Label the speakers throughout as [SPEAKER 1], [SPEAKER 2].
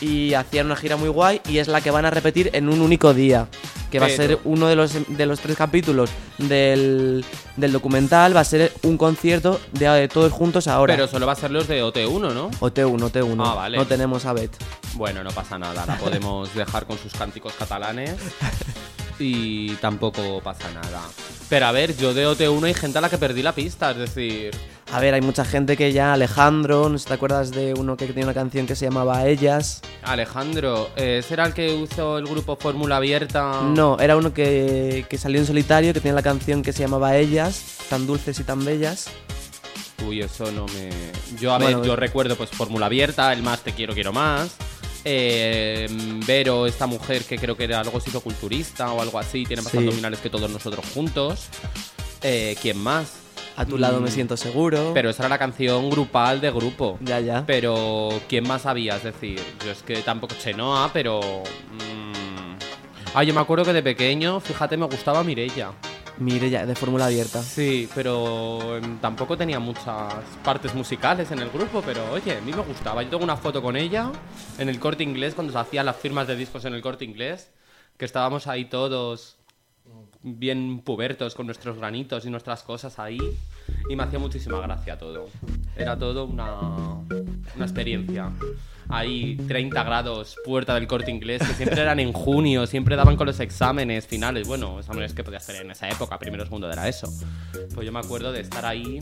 [SPEAKER 1] y hacían una gira muy guay y es la que van a repetir en un único día. Que va a ser uno de los, de los tres capítulos del, del documental, va a ser un concierto de, de todos juntos ahora.
[SPEAKER 2] Pero solo va a ser los de OT1, ¿no?
[SPEAKER 1] OT1, OT1.
[SPEAKER 2] Ah, vale.
[SPEAKER 1] No tenemos a Bet.
[SPEAKER 2] Bueno, no pasa nada, la podemos dejar con sus cánticos catalanes y tampoco pasa nada. Pero a ver, yo de OT1 hay gente a la que perdí la pista, es decir,
[SPEAKER 1] A ver, hay mucha gente que ya, Alejandro, no sé si te acuerdas de uno que tenía una canción que se llamaba Ellas.
[SPEAKER 2] Alejandro, eh, ¿ese era el que usó el grupo Fórmula Abierta?
[SPEAKER 1] No, era uno que, que salió en solitario, que tenía la canción que se llamaba Ellas, tan dulces y tan bellas.
[SPEAKER 2] Uy, eso no me... Yo, a
[SPEAKER 1] Bueno,
[SPEAKER 2] ver, yo recuerdo pues Fórmula Abierta, el más te quiero, quiero más. Eh, Vero, esta mujer que creo que era algo psicoculturista o algo así, tiene más
[SPEAKER 1] Sí.
[SPEAKER 2] abdominales que todos nosotros juntos. Eh, ¿Quién más?
[SPEAKER 1] A tu lado me
[SPEAKER 2] Mm,
[SPEAKER 1] siento seguro.
[SPEAKER 2] Pero esa era la canción grupal de grupo.
[SPEAKER 1] Ya, ya.
[SPEAKER 2] Pero, ¿quién más había? Es decir, yo es que tampoco Chenoa, pero. mm, Ah, yo me acuerdo que de pequeño, fíjate, me gustaba Mirella.
[SPEAKER 1] Mire, ya, de fórmula abierta.
[SPEAKER 2] Sí, pero em, tampoco tenía muchas partes musicales en el grupo, pero oye, a mí me gustaba. Yo tengo una foto con ella en el corte inglés, cuando se hacían las firmas de discos en el corte inglés, que estábamos ahí todos bien pubertos con nuestros granitos y nuestras cosas ahí, y me hacía muchísima gracia todo. Era todo una, una experiencia. Ahí 30 grados, puerta del corte inglés, que siempre eran en junio, siempre daban con los exámenes finales, bueno, exámenes que podías hacer en esa época, primero segundo de la ESO. Pues yo me acuerdo de estar ahí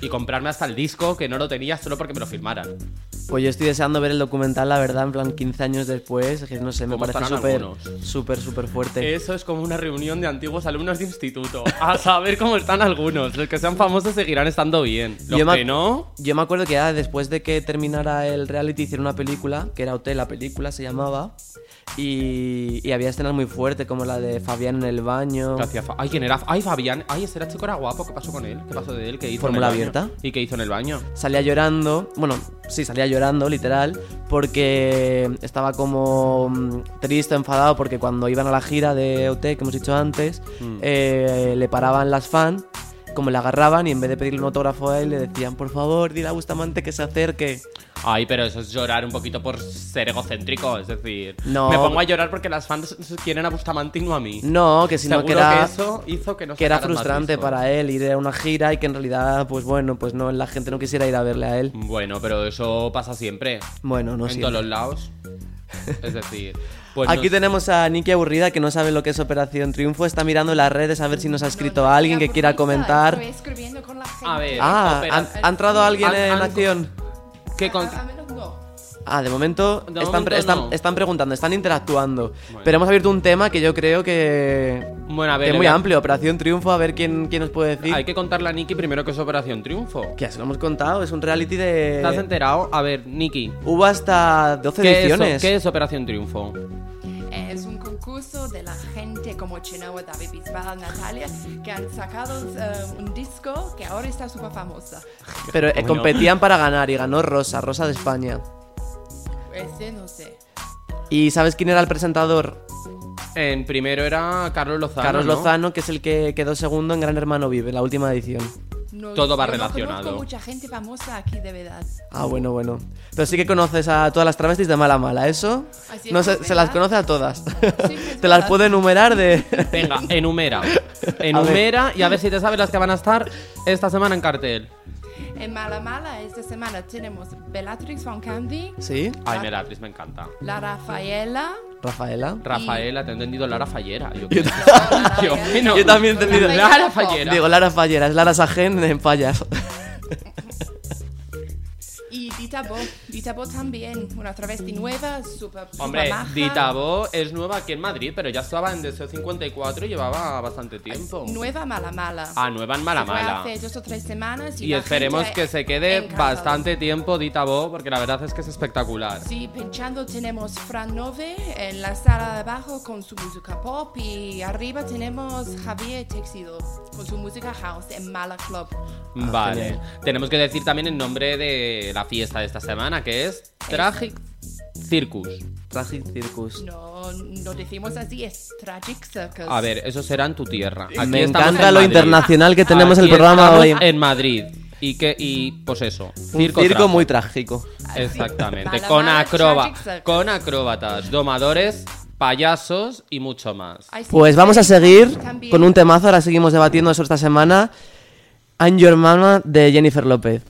[SPEAKER 2] y comprarme hasta el disco que no lo tenía solo porque me lo firmaran.
[SPEAKER 1] Pues yo estoy deseando ver el documental, la verdad, en plan 15 años después, que no sé, me
[SPEAKER 2] ¿Cómo
[SPEAKER 1] parece súper, súper, súper fuerte.
[SPEAKER 2] Eso es como una reunión de antiguos alumnos de instituto. A saber cómo están algunos. Los que sean famosos seguirán estando bien. Los
[SPEAKER 1] Yo me-
[SPEAKER 2] que no,
[SPEAKER 1] Yo me acuerdo que ya después de que terminara el reality hicieron una película, que era Hotel, la película se llamaba, y, y había escenas muy fuertes como la de Fabián en el baño.
[SPEAKER 2] hacía Fa- Ay, ¿quién era? Ay, Fabián. Ay, ese era chico era guapo. ¿Qué pasó con él? ¿Qué pasó de él? ¿Qué hizo
[SPEAKER 1] Fórmula
[SPEAKER 2] en el baño?
[SPEAKER 1] abierta.
[SPEAKER 2] ¿Y qué hizo en el baño?
[SPEAKER 1] Salía llorando, bueno, sí, salía llorando, literal, porque estaba como mm, triste, enfadado, porque cuando iban a la gira de OT, que hemos dicho antes,
[SPEAKER 2] Mm.
[SPEAKER 1] eh, le paraban las fans, como le agarraban y en vez de pedirle un autógrafo a él, le decían, por favor, dile a Bustamante que se acerque.
[SPEAKER 2] Ay, pero eso es llorar un poquito por ser egocéntrico. Es decir,
[SPEAKER 1] No.
[SPEAKER 2] me pongo a llorar porque las fans quieren a Bustamante y no a mí.
[SPEAKER 1] No, que sino que era...
[SPEAKER 2] eso hizo que no
[SPEAKER 1] que era frustrante para él ir a una gira y que en realidad, pues bueno, pues no, la gente no quisiera ir a verle a él.
[SPEAKER 2] Bueno, pero eso pasa siempre.
[SPEAKER 1] Bueno, no
[SPEAKER 2] en
[SPEAKER 1] siempre.
[SPEAKER 2] todos los lados. Es decir, pues
[SPEAKER 1] Aquí
[SPEAKER 2] no-
[SPEAKER 1] tenemos a Nicky Aburrida que no sabe lo que es Operación Triunfo, está mirando las redes a ver si nos ha escrito alguien que quiera comentar.
[SPEAKER 3] Estoy escribiendo con la gente.
[SPEAKER 2] A ver.
[SPEAKER 1] Ah,
[SPEAKER 2] Opera-
[SPEAKER 1] ¿han- ¿ha entrado alguien en acción?
[SPEAKER 2] ¿Qué con-.
[SPEAKER 1] Ah, de momento,
[SPEAKER 2] De
[SPEAKER 1] están,
[SPEAKER 2] momento
[SPEAKER 1] pre- están-
[SPEAKER 2] no.
[SPEAKER 1] están preguntando, están interactuando. Pero hemos abierto un tema que yo creo que,
[SPEAKER 2] Bueno, a ver,
[SPEAKER 1] que es muy amplio. Operación Triunfo, a ver quién, quién nos puede decir.
[SPEAKER 2] Hay que contarle a Nicky primero que es Operación Triunfo.
[SPEAKER 1] Que ya se lo hemos contado, es un reality
[SPEAKER 2] ¿Te has
[SPEAKER 1] de...
[SPEAKER 2] enterado? A ver, Nicky.
[SPEAKER 1] Hubo hasta 12
[SPEAKER 2] ¿Qué es,
[SPEAKER 1] ediciones.
[SPEAKER 2] ¿Qué es Operación Triunfo?
[SPEAKER 3] Es un concurso de la gente como Chenoa, David Bisbal, Natalia, que han sacado eh, un disco que ahora está súper famosa.
[SPEAKER 1] Pero eh,
[SPEAKER 2] Bueno.
[SPEAKER 1] competían para ganar y ganó Rosa, Rosa de España.
[SPEAKER 3] Ese no sé.
[SPEAKER 1] ¿Y sabes quién era el presentador?
[SPEAKER 2] En primero era Carlos Lozano.
[SPEAKER 1] Carlos
[SPEAKER 2] ¿no?
[SPEAKER 1] Lozano, que es el que quedó segundo en Gran Hermano Vive, la última edición.
[SPEAKER 3] No-
[SPEAKER 2] Todo va
[SPEAKER 3] yo No
[SPEAKER 2] relacionado.
[SPEAKER 3] conozco mucha gente famosa aquí, de verdad.
[SPEAKER 1] Ah, bueno, bueno. Pero sí que conoces a todas las travestis de mala a mala, ¿eso?
[SPEAKER 3] Así
[SPEAKER 1] No
[SPEAKER 3] es,
[SPEAKER 1] se, las conoce a todas. Te las puedo enumerar de...
[SPEAKER 2] Venga, enumera. Enumera y a ver si te sabes las que van a estar esta semana en cartel.
[SPEAKER 3] En Mala Mala esta semana tenemos Bellatrix von Candy,
[SPEAKER 1] ¿Sí?
[SPEAKER 2] Ay, Melatriz, me encanta.
[SPEAKER 3] la Rafaela.
[SPEAKER 1] Rafaela.
[SPEAKER 2] Rafaela, te he entendido Lara Fallera. Yo,
[SPEAKER 1] Yo,
[SPEAKER 2] Yo, bueno,
[SPEAKER 1] yo también he entendido.
[SPEAKER 2] Lara Fallera.
[SPEAKER 1] Digo, Lara Fallera, es Lara Sagen en Fallas.
[SPEAKER 3] Y Dita Bo. Dita Bo también, una travesti nueva, súper
[SPEAKER 2] Hombre,
[SPEAKER 3] maja.
[SPEAKER 2] Dita Bo es nueva aquí en Madrid, pero ya estaba en Deseo 54 y llevaba bastante tiempo.
[SPEAKER 3] Nueva Mala Mala.
[SPEAKER 2] Ah, nueva en Mala
[SPEAKER 3] Se fue
[SPEAKER 2] Mala.
[SPEAKER 3] hace dos o tres semanas y,
[SPEAKER 2] Y
[SPEAKER 3] la
[SPEAKER 2] esperemos
[SPEAKER 3] gente
[SPEAKER 2] que se quede
[SPEAKER 3] encantada.
[SPEAKER 2] bastante tiempo Dita Bo, porque la verdad es que es espectacular.
[SPEAKER 3] Sí, pinchando tenemos Fran Nove en la sala de abajo con su música pop y arriba tenemos Javier Texido con su música house en Mala Club.
[SPEAKER 2] Vale. Tenemos que decir también el nombre de la fiesta de esta semana, que es Tragic Circus.
[SPEAKER 1] Tragic Circus.
[SPEAKER 3] No, no decimos así, es Tragic Circus.
[SPEAKER 2] A ver, eso será en tu tierra.
[SPEAKER 1] Me encanta lo internacional que tenemos
[SPEAKER 2] Aquí
[SPEAKER 1] el programa hoy.
[SPEAKER 2] En Madrid. Y, que, y pues eso, circo,
[SPEAKER 4] muy trágico.
[SPEAKER 2] Exactamente, con, acroba, con acróbatas, domadores, payasos y mucho más.
[SPEAKER 4] Pues vamos a seguir con un temazo, ahora seguimos debatiendo eso esta semana. And Your Mama de Jennifer López.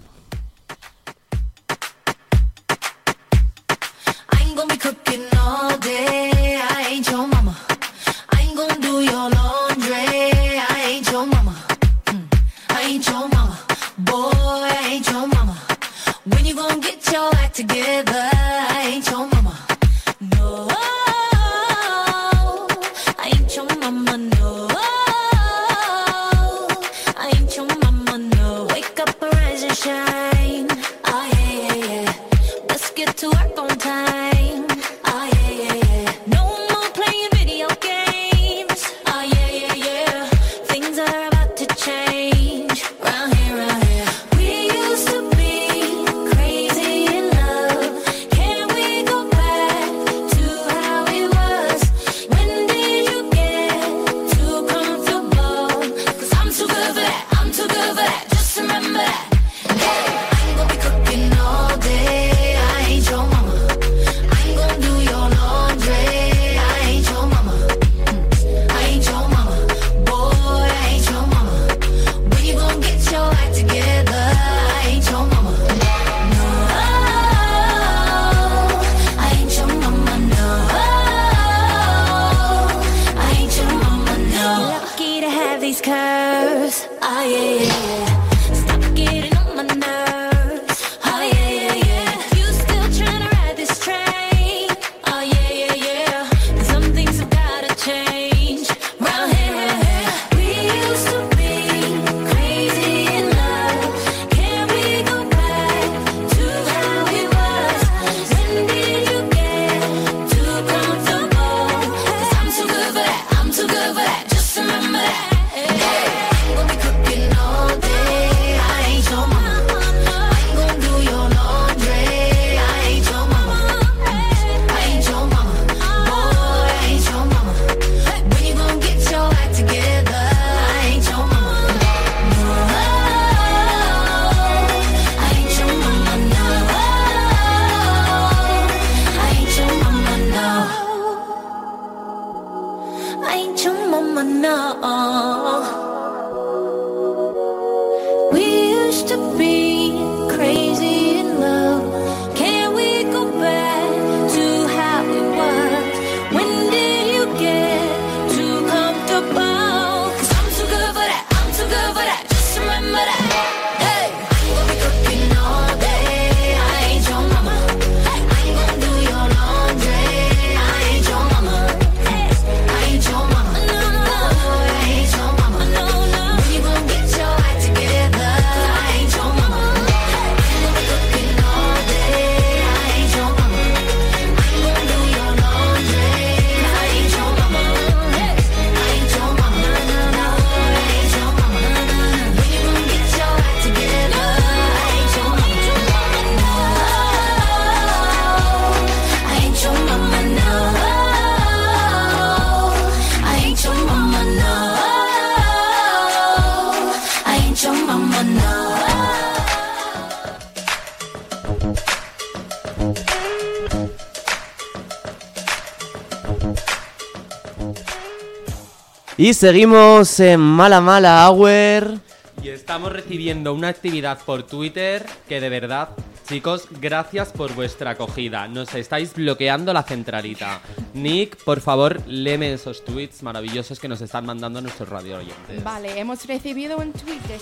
[SPEAKER 4] Y seguimos en Mala Mala Hour.
[SPEAKER 2] Y estamos recibiendo una actividad por Twitter que de verdad, chicos, gracias por vuestra acogida. Nos estáis bloqueando la centralita. Nick, por favor, léeme esos tweets maravillosos que nos están mandando nuestros radio oyentes.
[SPEAKER 3] Vale, hemos recibido un tweet de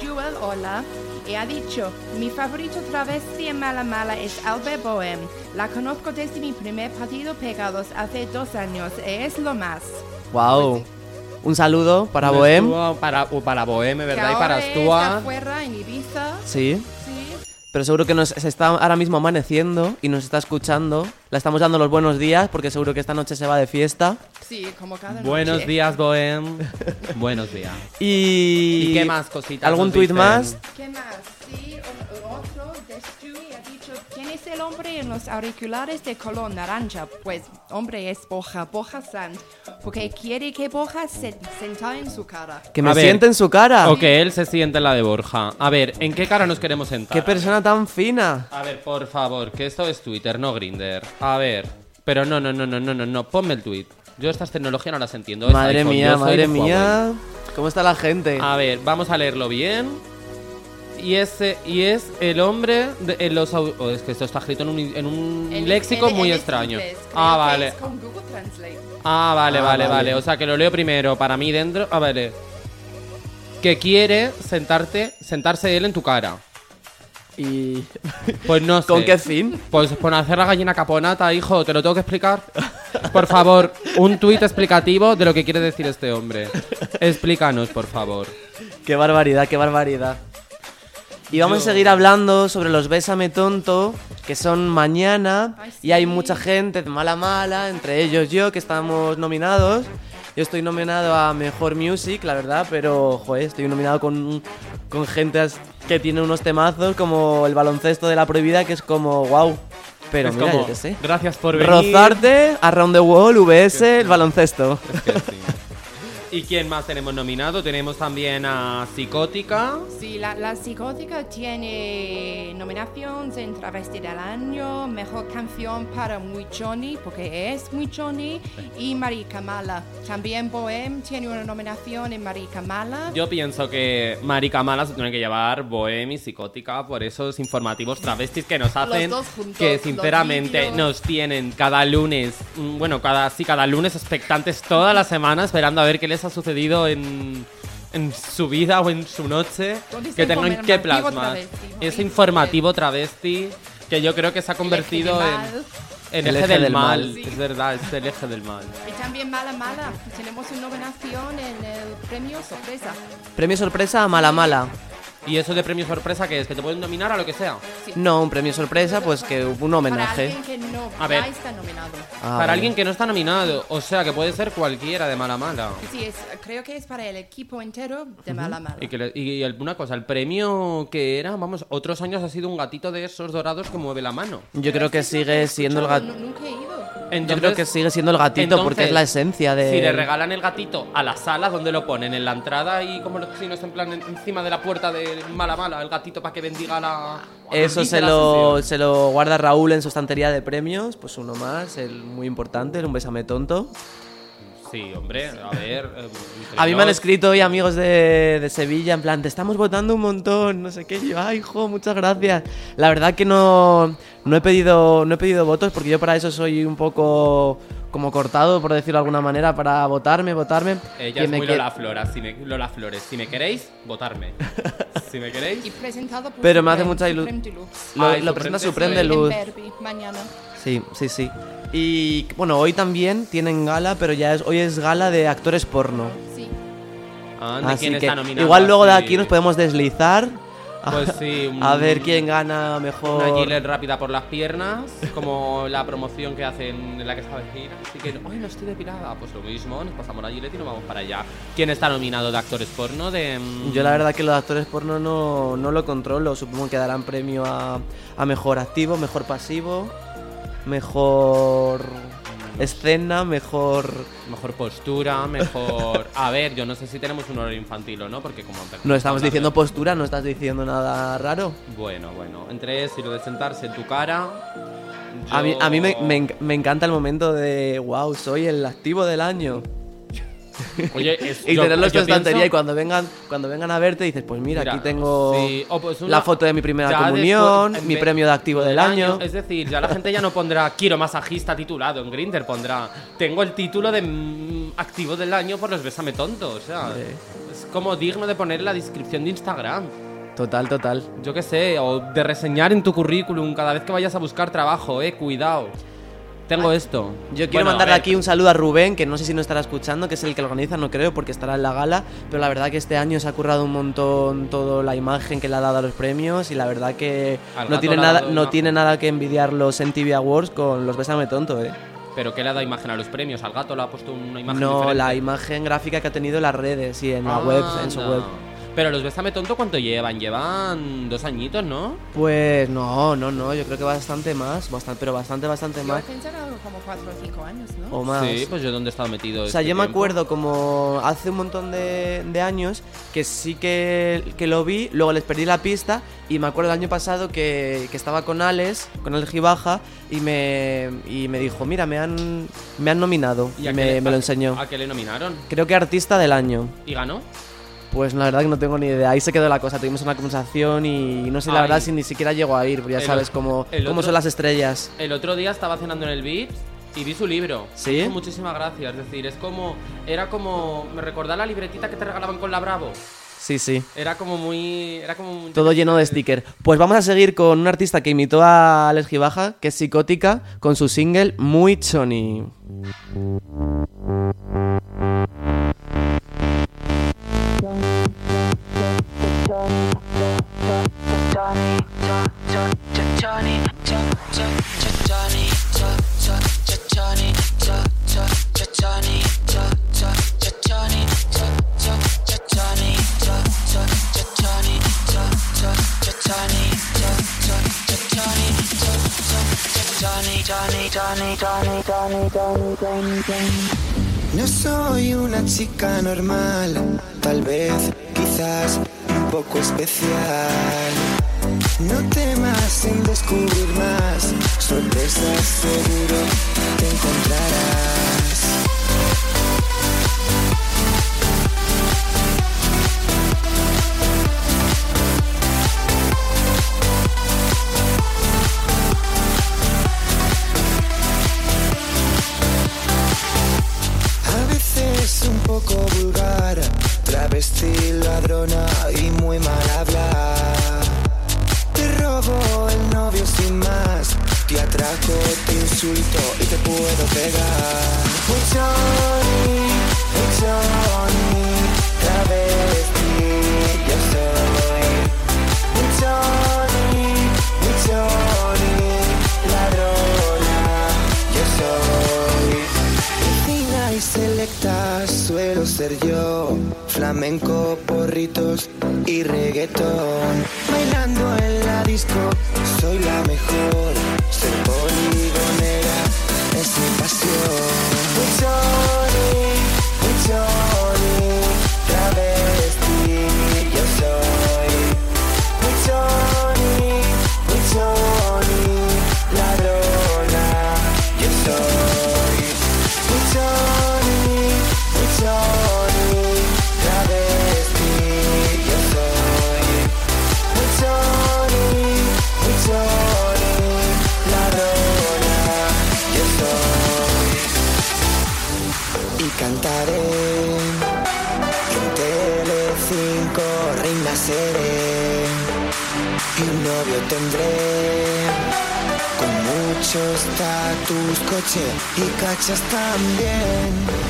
[SPEAKER 3] Jewel Hola y ha dicho, mi favorito travesti en Mala Mala es Albert Bohem. La conozco desde mi primer partido Pegados hace dos años y es lo más.
[SPEAKER 4] Wow. Un saludo para Bohem.
[SPEAKER 2] Para, o para
[SPEAKER 3] Bohem,
[SPEAKER 2] ¿verdad? y para Astua.
[SPEAKER 4] Sí.
[SPEAKER 3] sí.
[SPEAKER 4] Pero seguro que nos, se está ahora mismo amaneciendo y nos está escuchando. La estamos dando los buenos días porque seguro que esta noche se va de fiesta.
[SPEAKER 3] Sí, como cada noche.
[SPEAKER 2] Buenos días, Bohem. buenos días.
[SPEAKER 4] Y...
[SPEAKER 2] qué más cositas?
[SPEAKER 4] ¿Algún tuit más?
[SPEAKER 3] ¿Qué más? Sí, el hombre en los auriculares de color naranja? Pues, hombre, es Boja, Boja Sand. Porque quiere que Boja se senta en su cara.
[SPEAKER 1] Que me
[SPEAKER 2] A ver.
[SPEAKER 1] siente en su cara.
[SPEAKER 2] O que él se siente en la de Borja. A ver, ¿en qué cara nos queremos sentar?
[SPEAKER 1] Qué persona tan fina.
[SPEAKER 2] A ver, por favor, que esto es Twitter, no Grinder. A ver, pero no, no, no, no, no, no, no, ponme el tweet. Yo estas tecnologías no las entiendo. es
[SPEAKER 1] Madre
[SPEAKER 2] iPhone,
[SPEAKER 1] mía,
[SPEAKER 2] yo soy
[SPEAKER 1] madre
[SPEAKER 2] Huawei.
[SPEAKER 1] mía. ¿Cómo está la gente?
[SPEAKER 2] A ver, vamos a leerlo bien. Y ese y es el hombre de en los oh, es que esto está escrito en un, en un
[SPEAKER 3] El-
[SPEAKER 2] léxico
[SPEAKER 3] el-
[SPEAKER 2] muy
[SPEAKER 3] el
[SPEAKER 2] extraño.
[SPEAKER 3] inglés,
[SPEAKER 2] Ah,
[SPEAKER 3] que
[SPEAKER 2] vale.
[SPEAKER 3] es con Google Translate.
[SPEAKER 2] Ah, vale,
[SPEAKER 1] Ah,
[SPEAKER 2] vale,
[SPEAKER 1] vale.
[SPEAKER 2] vale. O sea, que lo leo primero para mí dentro. Ah, vale. Que quiere sentarte, sentarse él en tu cara.
[SPEAKER 1] ¿Y
[SPEAKER 2] Pues no sé.
[SPEAKER 1] con qué fin?
[SPEAKER 2] Pues por hacer la gallina caponata, hijo, te lo tengo que explicar. Por favor, un tuit explicativo de lo que quiere decir este hombre. Explícanos, por favor.
[SPEAKER 1] Qué barbaridad, qué barbaridad. Y vamos
[SPEAKER 2] Yo-
[SPEAKER 1] a seguir hablando sobre los Bésame Tonto, que son mañana.
[SPEAKER 3] Ay,
[SPEAKER 1] Y hay
[SPEAKER 3] sí.
[SPEAKER 1] mucha gente de mala mala, entre ellos yo, que estamos nominados. Yo estoy nominado a Mejor Music, la verdad, pero, joder, estoy nominado con, con gente que tiene unos temazos como el baloncesto de la prohibida, que es como, wow. Pero
[SPEAKER 2] es
[SPEAKER 1] mira,
[SPEAKER 2] como,
[SPEAKER 1] yo qué sé.
[SPEAKER 2] gracias por venir.
[SPEAKER 1] Rozarte, Around the Wall, VS, el baloncesto.
[SPEAKER 2] Es que sí. ¿Y quién más tenemos nominado? Tenemos también a Psicótica.
[SPEAKER 3] Sí, la, la psicótica tiene nominaciones en Travesti del Año, Mejor Canción para Muy Johnny, porque es Muy Johnny, y Marica Mala. También Bohem tiene una nominación en Marica Mala.
[SPEAKER 2] Yo pienso que Marica Mala se tiene que llevar Bohem y Psicótica por esos informativos travestis que nos hacen.
[SPEAKER 3] juntos,
[SPEAKER 2] que sinceramente nos tienen cada lunes, mm, bueno, cada sí, cada lunes expectantes toda la semana esperando a ver qué les ha sucedido en, en su vida o en su noche.
[SPEAKER 3] ¿Dónde está
[SPEAKER 2] Que tengan que plasmar.
[SPEAKER 3] travesti?
[SPEAKER 2] Ese informativo travesti que yo creo que se ha convertido en.
[SPEAKER 1] El
[SPEAKER 2] eje,
[SPEAKER 1] eje
[SPEAKER 2] del,
[SPEAKER 1] del
[SPEAKER 2] mal,
[SPEAKER 1] mal.
[SPEAKER 2] es verdad, es el eje del mal.
[SPEAKER 3] Y también Mala Mala. Tenemos una nominación en el premio Sorpresa.
[SPEAKER 1] Premio sorpresa a Mala Mala.
[SPEAKER 2] ¿Y eso de premio sorpresa que es? ¿Que te pueden nominar a lo que sea?
[SPEAKER 3] Sí.
[SPEAKER 1] No, un premio sorpresa, pues que hubo un
[SPEAKER 3] Para
[SPEAKER 1] homenaje.
[SPEAKER 3] alguien que no
[SPEAKER 2] A ver.
[SPEAKER 3] está nominado.
[SPEAKER 1] Ah,
[SPEAKER 2] para alguien que no está nominado. O sea, que puede ser cualquiera de mala mala.
[SPEAKER 3] Sí, es, creo que es para el equipo entero de Mala Mala.
[SPEAKER 2] Y, que le- y el- una cosa, el premio que era, vamos, otros años ha sido un gatito de esos dorados que mueve la mano.
[SPEAKER 1] Yo creo que sigue siendo el gatito.
[SPEAKER 3] nu- Nunca he ido.
[SPEAKER 1] Yo creo que sigue siendo el gatito porque es la esencia de.
[SPEAKER 2] Si le regalan el gatito a la sala donde lo ponen, en la entrada y como los chinos en plan en- encima de la puerta de mala mala, el gatito para que bendiga la...
[SPEAKER 1] Eso se lo, se lo guarda Raúl en su estantería de premios. Pues uno más, el muy importante, el un besame tonto.
[SPEAKER 2] Sí, hombre, a ver... eh,
[SPEAKER 1] A mí me han escrito hoy amigos de, de Sevilla, en plan, te estamos votando un montón, no sé qué. Yo, ay, hijo, muchas gracias. La verdad que no, no, he pedido, no he pedido votos porque yo para eso soy un poco como cortado, por decirlo de alguna manera, para votarme, votarme.
[SPEAKER 2] Ella
[SPEAKER 1] Quien
[SPEAKER 2] es
[SPEAKER 1] me
[SPEAKER 2] muy Lola Flores, si me, Lola Flores. Si me queréis, votarme. si me queréis...
[SPEAKER 3] Y presentado por
[SPEAKER 1] Pero me hace mucha ilu-
[SPEAKER 3] Supreme Deluxe.
[SPEAKER 1] Lo,
[SPEAKER 2] Ay,
[SPEAKER 1] lo presenta Supreme Luz.
[SPEAKER 3] Mañana.
[SPEAKER 1] Sí, sí, sí. Y bueno, hoy también tienen gala, pero ya es, hoy es gala de actores porno.
[SPEAKER 3] Sí.
[SPEAKER 2] Ah, ¿de
[SPEAKER 1] Así
[SPEAKER 2] quién
[SPEAKER 1] que
[SPEAKER 2] está nominado?
[SPEAKER 1] igual luego de aquí nos podemos deslizar.
[SPEAKER 2] Pues sí, un-
[SPEAKER 1] A ver quién gana mejor.
[SPEAKER 2] Una gilet rápida por las piernas, como la promoción que hacen en la que estaba de gira. Así que, hoy no estoy depilada. Pues lo mismo, nos pasamos la gilet y nos vamos para allá. ¿Quién está nominado de actores porno? De, mm,
[SPEAKER 1] Yo la verdad que los actores porno no, no lo controlo. Supongo que darán premio a, a mejor activo, mejor pasivo, mejor escena, mejor...
[SPEAKER 2] Mejor postura, mejor... A ver, yo no sé si tenemos un horario infantil o no, porque como...
[SPEAKER 1] No estamos diciendo postura, no estás diciendo nada raro.
[SPEAKER 2] Bueno, bueno, entre eso y lo de sentarse en tu cara...
[SPEAKER 1] A mí, a mí me, me encanta el momento de, wow, soy el activo del año.
[SPEAKER 2] Oye, es-
[SPEAKER 1] Y
[SPEAKER 2] yo-
[SPEAKER 1] tenerlo en tu estantería
[SPEAKER 2] pienso-
[SPEAKER 1] y cuando vengan, cuando vengan a verte dices, pues mira,
[SPEAKER 2] Mira,
[SPEAKER 1] aquí tengo
[SPEAKER 2] sí, pues una-
[SPEAKER 1] la foto de mi primera
[SPEAKER 2] ya
[SPEAKER 1] comunión,
[SPEAKER 2] después-
[SPEAKER 1] mi premio de activo del año.
[SPEAKER 2] Es decir, ya la gente ya no pondrá quiero masajista titulado en Grinder, pondrá tengo el título de mm, activo del año por los besame tontos. O sea,
[SPEAKER 1] Sí.
[SPEAKER 2] es como digno de poner en la descripción de Instagram.
[SPEAKER 1] Total, total.
[SPEAKER 2] Yo qué sé, o de reseñar en tu currículum cada vez que vayas a buscar trabajo, eh, cuidado. Tengo esto.
[SPEAKER 1] Yo quiero
[SPEAKER 2] Bueno,
[SPEAKER 1] mandarle aquí un saludo a Rubén, que no sé si nos estará escuchando, que es el que lo organiza, no creo, porque estará en la gala, pero la verdad que este año se ha currado un montón toda la imagen que le ha dado a los premios y la verdad que
[SPEAKER 2] Al
[SPEAKER 1] no tiene nada no
[SPEAKER 2] una-
[SPEAKER 1] tiene nada que envidiar los MTV Awards con los Bésame Tonto, eh.
[SPEAKER 2] Pero ¿qué le ha dado imagen a los premios? ¿Al gato le ha puesto una imagen
[SPEAKER 1] No,
[SPEAKER 2] diferente?
[SPEAKER 1] la imagen gráfica que ha tenido en las redes y en la web, en su web.
[SPEAKER 2] Pero los Bésame Tonto, ¿cuánto llevan? Llevan dos añitos, ¿no?
[SPEAKER 1] Pues no, no, no, yo creo que bastante más, bastante, pero bastante, bastante
[SPEAKER 3] Yo
[SPEAKER 1] más.
[SPEAKER 3] algo como 4 o 5 años, ¿no?
[SPEAKER 1] O más.
[SPEAKER 2] Sí, pues yo dónde he estado metido.
[SPEAKER 1] O sea,
[SPEAKER 2] este
[SPEAKER 1] yo me
[SPEAKER 2] tiempo?
[SPEAKER 1] acuerdo como hace un montón de, de años que sí que, que lo vi, luego les perdí la pista y me acuerdo el año pasado que, que estaba con Alex, con el Gibaja y me, y me dijo, mira, me han, me han nominado y,
[SPEAKER 2] qué
[SPEAKER 1] me,
[SPEAKER 2] le-
[SPEAKER 1] me lo enseñó.
[SPEAKER 2] ¿A qué le nominaron?
[SPEAKER 1] Creo que artista del año.
[SPEAKER 2] ¿Y ganó?
[SPEAKER 1] Pues la verdad que no tengo ni idea. Ahí se quedó la cosa. Tuvimos una conversación y no sé la
[SPEAKER 2] Ay.
[SPEAKER 1] verdad si ni siquiera llegó a ir, porque ya
[SPEAKER 2] El
[SPEAKER 1] sabes cómo,
[SPEAKER 2] el
[SPEAKER 1] cómo
[SPEAKER 2] otro-
[SPEAKER 1] son las estrellas.
[SPEAKER 2] El otro día estaba cenando en el Beat y vi su libro.
[SPEAKER 1] ¿Sí?
[SPEAKER 2] Me hizo muchísima gracia. Es decir, es como. Era como. Me recordaba la libretita que te regalaban con la Bravo.
[SPEAKER 1] Sí, sí.
[SPEAKER 2] Era como muy. Era como
[SPEAKER 1] Todo lleno de sticker. Pues vamos a seguir con un artista que imitó a Alex Gibaja, que es Psicótica, con su single Muy Choni.
[SPEAKER 5] No soy una chica normal, tal vez, quizás un poco especial. No temas en descubrir más, sorpresas seguro te encontrarás. Ser yo, flamenco, porritos y reggaetón. Bailando en la disco, soy la mejor, ser poligonera es mi pasión. Estatus, coche y cachas también.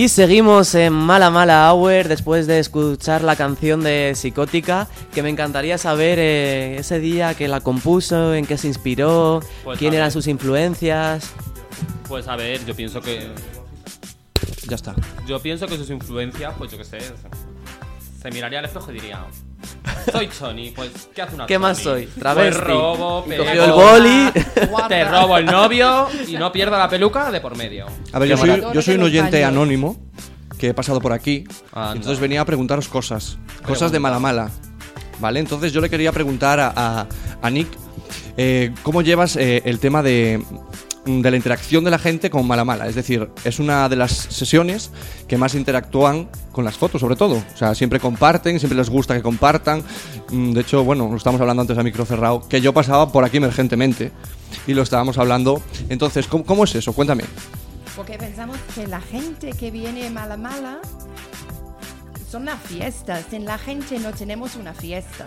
[SPEAKER 1] Y seguimos en Mala Mala Hour después de escuchar la canción de Psicótica, que me encantaría saber eh, ese día que la compuso, en qué se inspiró,
[SPEAKER 2] Pues
[SPEAKER 1] quién eran sus influencias.
[SPEAKER 2] Pues a ver, yo pienso que.
[SPEAKER 1] Ya está.
[SPEAKER 2] Yo pienso que sus influencias, pues yo qué sé. Se miraría al espejo y diría. Soy Choni, pues ¿qué hace una
[SPEAKER 1] ¿Qué más soy? Travesti.
[SPEAKER 2] Pues robo, pego,
[SPEAKER 1] cogió el boli.
[SPEAKER 2] Te robo el novio y no pierdo la peluca de por medio.
[SPEAKER 6] A ver, yo soy,
[SPEAKER 3] maravilla.
[SPEAKER 6] yo soy un oyente anónimo que he pasado por aquí.
[SPEAKER 2] Anda.
[SPEAKER 6] Entonces venía a preguntaros cosas, cosas de mala mala. ¿Vale? Entonces yo le quería preguntar a, a- a Nick eh, cómo llevas eh, el tema de, de la interacción de la gente con mala mala. Es decir, es una de las sesiones que más interactúan con las fotos, sobre todo. O sea, siempre comparten, siempre les gusta que compartan. Mm, De hecho, bueno, lo estábamos hablando antes a micro cerrado, que yo pasaba por aquí emergentemente y lo estábamos hablando. Entonces, ¿cómo, cómo es eso? Cuéntame.
[SPEAKER 3] Porque pensamos que la gente que viene mala mala son las fiestas. Sin la gente no tenemos una fiesta.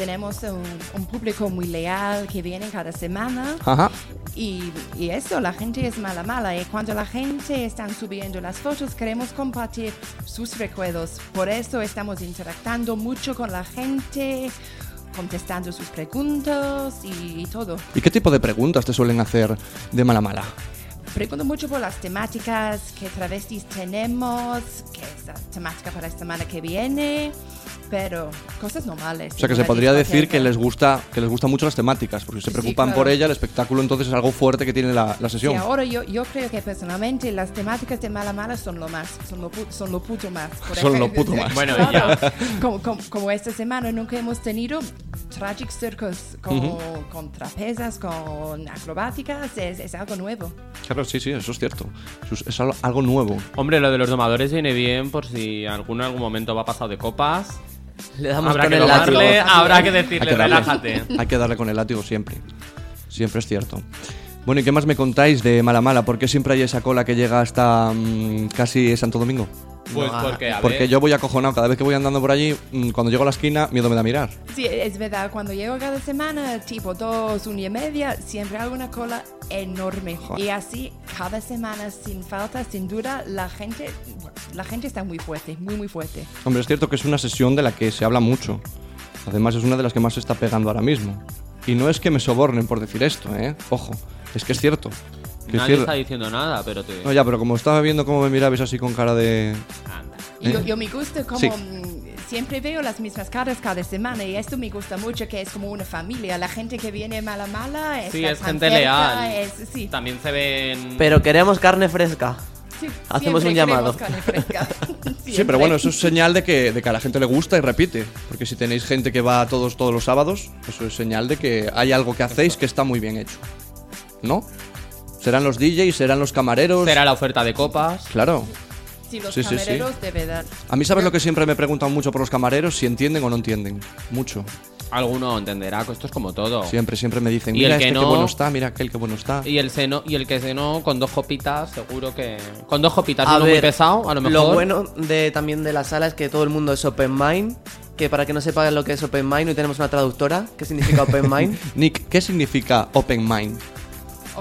[SPEAKER 3] Tenemos un, un público muy leal que viene cada semana.
[SPEAKER 6] Ajá.
[SPEAKER 3] Y, y eso, la gente es mala mala. Y cuando la gente está subiendo las fotos, queremos compartir sus recuerdos. Por eso estamos interactuando mucho con la gente, contestando sus preguntas y, todo.
[SPEAKER 6] ¿Y qué tipo de preguntas te suelen hacer de mala mala?
[SPEAKER 3] Pregunto mucho por las temáticas, qué travestis tenemos, qué es la temática para la semana que viene, pero cosas normales.
[SPEAKER 6] O sea que se podría decir que les gusta que les gustan mucho las temáticas, porque se
[SPEAKER 3] Sí,
[SPEAKER 6] preocupan
[SPEAKER 3] claro.
[SPEAKER 6] por ella, el espectáculo entonces es algo fuerte que tiene la, la
[SPEAKER 3] Sí,
[SPEAKER 6] sesión.
[SPEAKER 3] ahora yo, yo creo que personalmente las temáticas de Mala Mala son lo más, son lo, pu- son lo puto más. Por
[SPEAKER 6] Son lo
[SPEAKER 3] ejemplo,
[SPEAKER 6] puto más.
[SPEAKER 2] Bueno,
[SPEAKER 3] claro,
[SPEAKER 2] ya.
[SPEAKER 3] como, como, como esta semana nunca hemos tenido Tragic Circus con, con trapezas, con acrobáticas, es, es algo nuevo.
[SPEAKER 6] Claro, sí, sí, eso es cierto. Eso es, es algo, algo nuevo.
[SPEAKER 2] Hombre, lo de los domadores viene bien por si alguno en algún momento va pasado de copas.
[SPEAKER 1] Le damos
[SPEAKER 2] Habrá
[SPEAKER 1] con
[SPEAKER 2] que
[SPEAKER 1] el látigo.
[SPEAKER 2] habrá que
[SPEAKER 6] Hay
[SPEAKER 2] decirle,
[SPEAKER 6] que, darle,
[SPEAKER 2] relájate.
[SPEAKER 6] hay que darle con el látigo siempre. Siempre es cierto. Bueno, ¿y qué más me contáis de Mala Mala? ¿Por qué siempre hay esa cola que llega hasta mm, casi Santo Domingo?
[SPEAKER 2] Pues
[SPEAKER 1] No,
[SPEAKER 2] porque, a
[SPEAKER 6] Porque
[SPEAKER 2] ver,
[SPEAKER 6] yo voy acojonado. Cada vez que voy andando por allí, mm, cuando llego a la esquina, miedo me da mirar.
[SPEAKER 3] Sí, es verdad, cuando llego cada semana, tipo dos, una y media, siempre hay una cola enorme.
[SPEAKER 6] Joder.
[SPEAKER 3] Y así, cada semana, sin falta, sin duda, la gente, la gente está muy fuerte, muy, muy fuerte.
[SPEAKER 6] Hombre, es cierto que es una sesión de la que se habla mucho. Además, es una de las que más se está pegando ahora mismo. Y no es que me sobornen por decir esto, ¿eh? Ojo, es que es cierto. Quiero
[SPEAKER 2] nadie
[SPEAKER 6] decir-
[SPEAKER 2] está diciendo nada, pero te...
[SPEAKER 6] No, ya, pero como estaba viendo cómo me mirabais así con cara de...
[SPEAKER 2] Anda.
[SPEAKER 3] Y yo,
[SPEAKER 6] ¿Eh?
[SPEAKER 3] yo me gusta como
[SPEAKER 6] Sí.
[SPEAKER 3] mm, siempre veo las mismas caras cada semana y esto me gusta mucho que es como una familia. La gente que viene mala mala es
[SPEAKER 2] Sí, es gente
[SPEAKER 3] cerca,
[SPEAKER 2] leal.
[SPEAKER 3] es- sí,
[SPEAKER 2] También se ven...
[SPEAKER 1] Pero queremos carne fresca.
[SPEAKER 3] sí,
[SPEAKER 1] hacemos un llamado.
[SPEAKER 3] queremos carne fresca.
[SPEAKER 6] Sí, pero bueno, eso es señal de que, de que a la gente le gusta y repite. Porque si tenéis gente que va todos, todos los sábados, eso es señal de que hay algo que hacéis que está muy bien hecho. ¿No? Serán los DJs, serán los camareros.
[SPEAKER 2] Será la oferta de copas.
[SPEAKER 6] Claro.
[SPEAKER 3] Sí, los
[SPEAKER 6] Sí, sí, sí.
[SPEAKER 3] camareros de verdad.
[SPEAKER 6] A mí, ¿sabes lo que siempre me preguntan mucho por los camareros? Si entienden o no entienden. Mucho.
[SPEAKER 2] Alguno entenderá que esto es como todo.
[SPEAKER 6] Siempre, siempre me dicen,
[SPEAKER 2] Y
[SPEAKER 6] mira
[SPEAKER 2] el que
[SPEAKER 6] este qué bueno está, mira aquel qué bueno está.
[SPEAKER 2] Y el seno, y el que seno con dos copitas, seguro que. Con dos copitas,
[SPEAKER 1] A
[SPEAKER 2] uno muy pesado, a lo mejor.
[SPEAKER 1] bueno de, también de la sala es que todo el mundo es open mind. Que para que no sepa lo que es open mind, hoy tenemos una traductora. ¿Qué significa open mind?
[SPEAKER 6] Nick, ¿qué significa open mind?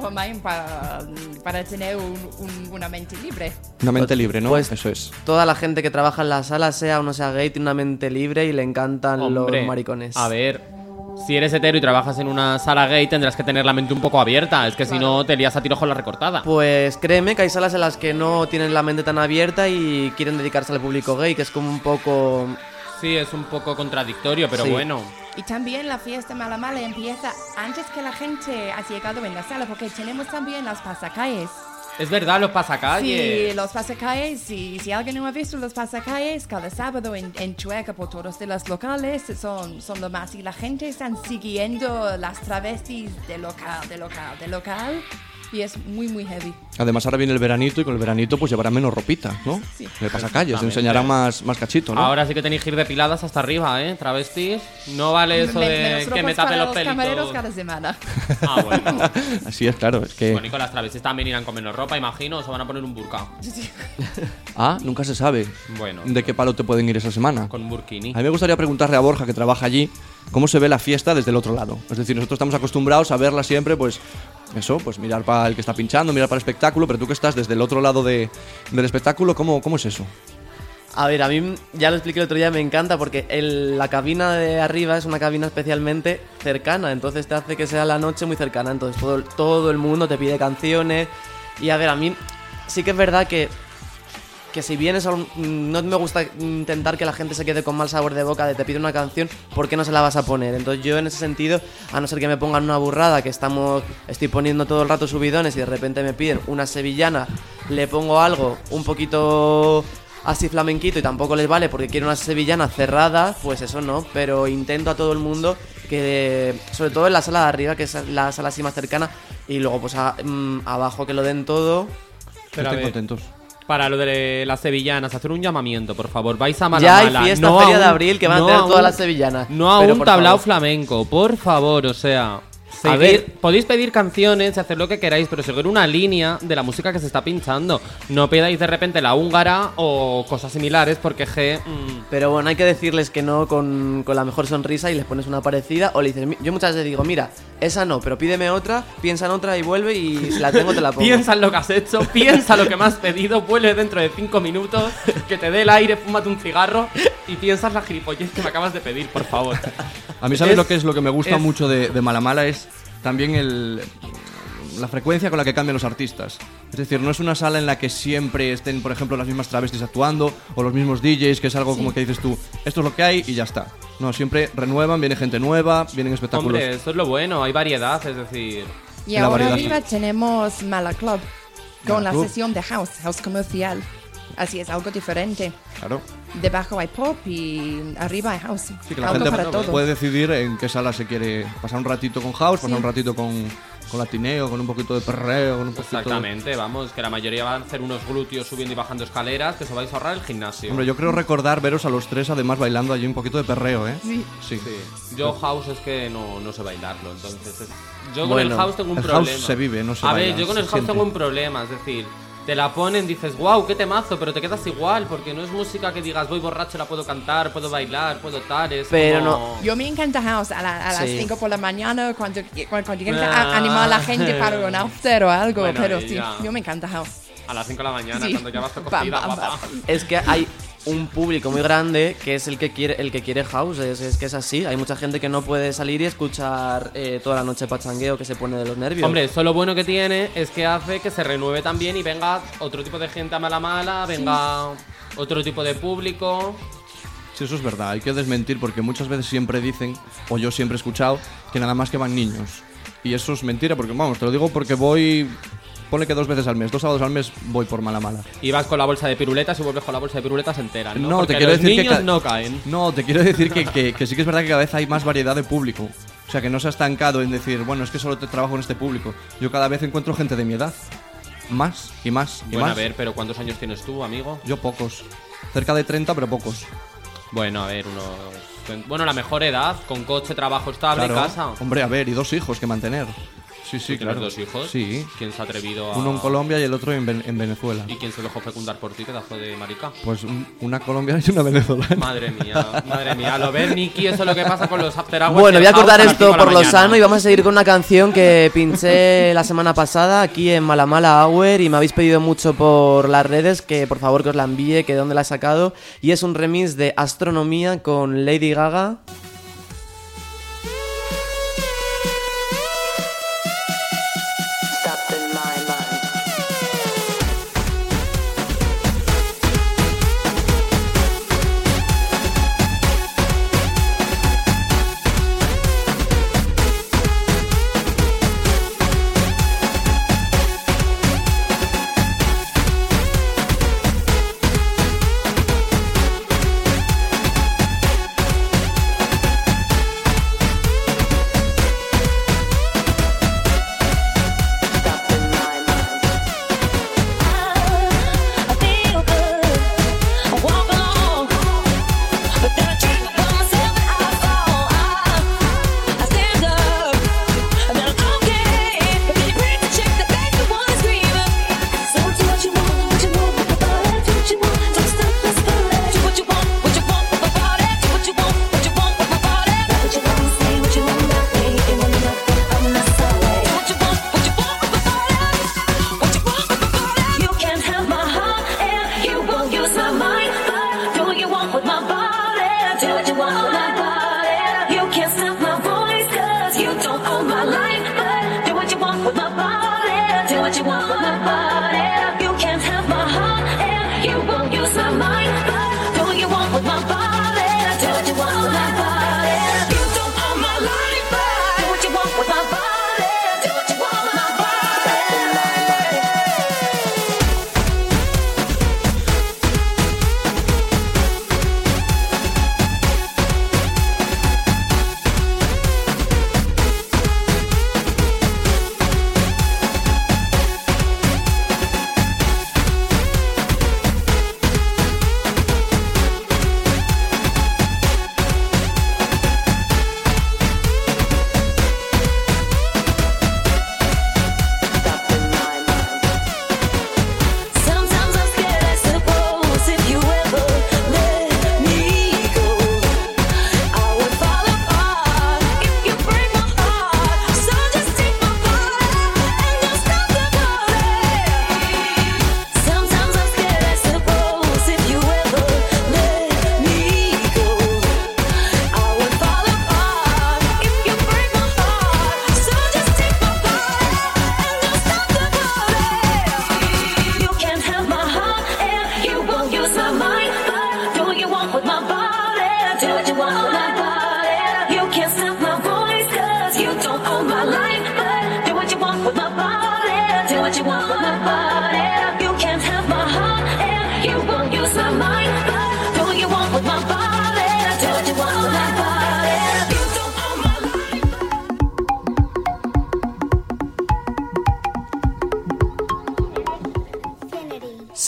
[SPEAKER 3] O mind para, para tener un- un- una mente libre.
[SPEAKER 6] Una mente libre, ¿no?
[SPEAKER 1] Pues-
[SPEAKER 6] Eso es.
[SPEAKER 1] Toda la gente que trabaja en la sala, sea o no sea gay, tiene una mente libre y le encantan
[SPEAKER 2] Hombre,
[SPEAKER 1] los maricones.
[SPEAKER 2] A ver, si eres hetero y trabajas en una sala gay, tendrás que tener la mente un poco abierta. Es que si no, te lías a tiros con la recortada.
[SPEAKER 1] Pues créeme que hay salas en las que no tienen la mente tan abierta y quieren dedicarse al público gay, que es como un poco...
[SPEAKER 2] Sí, es un poco contradictorio, pero
[SPEAKER 1] Sí.
[SPEAKER 2] bueno.
[SPEAKER 3] Y también la fiesta mala mala empieza antes que la gente ha llegado en la sala, porque tenemos también las pasacalles.
[SPEAKER 2] Es verdad, los pasacalles.
[SPEAKER 3] Sí, los pasacalles, si, si alguien no ha visto los pasacalles, cada sábado en, en Chueca por todos de los locales son, son lo más. Y la gente están siguiendo las travestis de local, de local, de local. Y es muy, muy heavy.
[SPEAKER 6] Además, ahora viene el veranito y con el veranito pues llevarán menos ropita, ¿no?
[SPEAKER 3] Sí.
[SPEAKER 6] Le pasa calles,
[SPEAKER 2] Exactamente.
[SPEAKER 6] enseñarán más, más cachito, ¿no?
[SPEAKER 2] Ahora sí que tenéis que ir depiladas hasta arriba, ¿eh? Travestis. No vale eso de que me
[SPEAKER 3] ropas
[SPEAKER 2] tape
[SPEAKER 3] para
[SPEAKER 2] los
[SPEAKER 3] los camareros
[SPEAKER 2] pelitos.
[SPEAKER 3] cada semana.
[SPEAKER 2] Ah, bueno.
[SPEAKER 6] Así es, claro. Es que.
[SPEAKER 2] Bueno, y con las travestis también irán con menos ropa, imagino, o se van a poner un burka.
[SPEAKER 6] Ah, nunca se sabe
[SPEAKER 2] Bueno,
[SPEAKER 6] de qué palo te pueden ir esa semana.
[SPEAKER 2] con un burkini.
[SPEAKER 6] A mí me gustaría preguntarle a Borja, que trabaja allí, cómo se ve la fiesta desde el otro lado. Es decir, nosotros estamos acostumbrados a verla siempre, pues, eso, pues mirar para el que está pinchando, mirar para el espectáculo, pero tú que estás desde el otro lado de- del espectáculo, ¿cómo, ¿cómo es eso?
[SPEAKER 1] A ver, a mí ya lo expliqué el otro día, me encanta porque la cabina de arriba es una cabina especialmente cercana, entonces te hace que sea la noche muy cercana, entonces todo, todo el mundo te pide canciones y a ver, a mí sí que es verdad que, que si vienes a un- no me gusta intentar que la gente se quede con mal sabor de boca de te pide una canción, ¿por qué no se la vas a poner? Entonces yo en ese sentido, a no ser que me pongan una burrada, que estamos, estoy poniendo todo el rato subidones y de repente me piden una sevillana, le pongo algo un poquito así flamenquito y tampoco les vale porque quieren una sevillana cerrada, pues eso no. Pero intento a todo el mundo que, sobre todo en la sala de arriba, que es la sala así más cercana, y luego pues a- mm, abajo que lo den todo.
[SPEAKER 2] Pero
[SPEAKER 6] Estén contentos.
[SPEAKER 2] Para lo de las sevillanas, hacer un llamamiento, por favor. Vais a
[SPEAKER 1] Ya
[SPEAKER 2] Malamala.
[SPEAKER 1] hay fiesta
[SPEAKER 2] no
[SPEAKER 1] feria de abril que van
[SPEAKER 2] no
[SPEAKER 1] a tener todas las sevillanas.
[SPEAKER 2] No a
[SPEAKER 1] Pero,
[SPEAKER 2] un tablao
[SPEAKER 1] favor.
[SPEAKER 2] flamenco, por favor, o sea.
[SPEAKER 1] A
[SPEAKER 2] seguir-
[SPEAKER 1] ver.
[SPEAKER 2] podéis pedir canciones y hacer lo que queráis, pero seguir una línea de la música que se está pinchando. No pedáis de repente la húngara o cosas similares, porque G. mm,
[SPEAKER 1] Pero bueno, hay que decirles que no con, con la mejor sonrisa y les pones una parecida. O le dices, "Mi- yo muchas veces digo, mira, esa no, pero pídeme otra, piensa en otra y vuelve y si la tengo te la pongo.
[SPEAKER 2] Piensa en lo que has hecho, piensa lo que me has pedido, vuelve dentro de cinco minutos, que te dé el aire, fúmate un cigarro y piensas la gilipollez que me acabas de pedir, por favor.
[SPEAKER 6] A mí, ¿sabes
[SPEAKER 2] Es-
[SPEAKER 6] lo que es lo que me gusta
[SPEAKER 2] es-
[SPEAKER 6] mucho de, de Malamala? Es también el, la frecuencia con la que cambian los artistas. Es decir, no es una sala en la que siempre estén, por ejemplo, las mismas travestis actuando o los mismos DJs, que es algo como que dices tú, esto es lo que hay y ya está. No, siempre renuevan, viene gente nueva, vienen espectáculos.
[SPEAKER 2] Hombre, eso es lo bueno, hay variedad, es decir.
[SPEAKER 3] Y
[SPEAKER 6] La
[SPEAKER 3] ahora
[SPEAKER 6] variedad.
[SPEAKER 3] arriba tenemos Mala Club con
[SPEAKER 6] Mala
[SPEAKER 3] la
[SPEAKER 6] Club.
[SPEAKER 3] sesión de house, house comercial. Así es, algo diferente.
[SPEAKER 6] Claro.
[SPEAKER 3] Debajo hay pop y arriba hay house.
[SPEAKER 6] Sí, que la
[SPEAKER 3] algo
[SPEAKER 6] gente
[SPEAKER 3] para todos.
[SPEAKER 6] puede decidir en qué sala se quiere pasar un ratito con house, pasar
[SPEAKER 3] Sí.
[SPEAKER 6] un ratito con, con latineo, con un poquito de perreo, con un poquito de-
[SPEAKER 2] Exactamente, vamos, que la mayoría van a hacer unos glúteos subiendo y bajando escaleras, que os vais a ahorrar el gimnasio.
[SPEAKER 6] Hombre, yo creo recordar veros a los tres además bailando allí un poquito de perreo, ¿eh?
[SPEAKER 3] Sí.
[SPEAKER 6] Sí.
[SPEAKER 2] Sí. Yo house es que no, no sé bailarlo, entonces es- yo con
[SPEAKER 1] Bueno,
[SPEAKER 2] el house tengo un
[SPEAKER 6] el house
[SPEAKER 2] problema.
[SPEAKER 6] se vive, no se
[SPEAKER 2] A
[SPEAKER 6] baila,
[SPEAKER 2] ver, yo con el house
[SPEAKER 6] siente.
[SPEAKER 2] tengo un problema, es decir, te la ponen, dices, wow, qué temazo, pero te quedas igual, porque no es música que digas, voy borracho, la puedo cantar, puedo bailar, puedo tal, es
[SPEAKER 1] Pero
[SPEAKER 2] como-
[SPEAKER 3] Yo me encanta house a, la- a las
[SPEAKER 1] Sí.
[SPEAKER 3] 5 por la mañana cuando, cuando, cuando llegan
[SPEAKER 2] Ah.
[SPEAKER 3] a animar a la gente para un after o algo.
[SPEAKER 2] Bueno,
[SPEAKER 3] pero sí, yo me encanta house.
[SPEAKER 2] A las 5 de la mañana,
[SPEAKER 3] Sí.
[SPEAKER 2] cuando ya vas cogida,
[SPEAKER 3] bam, bam.
[SPEAKER 1] Es que hay un público muy grande que es el que quiere el que quiere house, es, es que es así. Hay mucha gente que no puede salir y escuchar eh, toda la noche pachangueo que se pone de los nervios.
[SPEAKER 2] Hombre, eso lo bueno que tiene es que hace que se renueve también y venga otro tipo de gente a mala mala, venga otro tipo de público.
[SPEAKER 6] Sí, eso es verdad, hay que desmentir porque muchas veces siempre dicen, o yo siempre he escuchado, que nada más que van niños. Y eso es mentira, porque vamos, te lo digo porque voy, ponle que dos veces al mes, dos sábados al mes voy por mala mala.
[SPEAKER 2] Y vas con la bolsa de piruletas y vuelves con la bolsa de piruletas entera, ¿no?
[SPEAKER 6] No, te quiero
[SPEAKER 2] los
[SPEAKER 6] decir que
[SPEAKER 2] niños
[SPEAKER 6] ca-
[SPEAKER 2] no caen.
[SPEAKER 6] No, te quiero decir que, que- que sí que es verdad que cada vez hay más variedad de público. O sea, que no se ha estancado en decir, bueno, es que solo te trabajo en este público. Yo cada vez encuentro gente de mi edad. Más y más y
[SPEAKER 2] Bueno,
[SPEAKER 6] más.
[SPEAKER 2] a ver, pero ¿cuántos años tienes tú, amigo?
[SPEAKER 6] Yo pocos. Cerca de 30, pero pocos.
[SPEAKER 2] Bueno, a ver, unos... Bueno, la mejor edad, con coche, trabajo estable,
[SPEAKER 6] Claro.
[SPEAKER 2] casa.
[SPEAKER 6] Hombre, a ver, y dos hijos que mantener. Sí, sí,
[SPEAKER 2] ¿Tú tienes
[SPEAKER 6] claro.
[SPEAKER 2] dos hijos?
[SPEAKER 6] Sí.
[SPEAKER 2] ¿Quién se ha atrevido a...?
[SPEAKER 6] Uno en Colombia y el otro en, Ven- en Venezuela.
[SPEAKER 2] ¿Y quién se dejó fecundar por ti, pedazo de marica?
[SPEAKER 6] Pues un- una colombiana y una venezolana.
[SPEAKER 2] Madre mía, madre mía. Lo ves, Nicky, eso es lo que pasa con los after hours.
[SPEAKER 1] Bueno, voy a cortar esto por lo sano y vamos a seguir con una canción que pinché la semana pasada aquí en Malamala Hour y me habéis pedido mucho por las redes que por favor que os la envíe, que de dónde la he sacado. Y es un remix de Astronomía con Lady Gaga.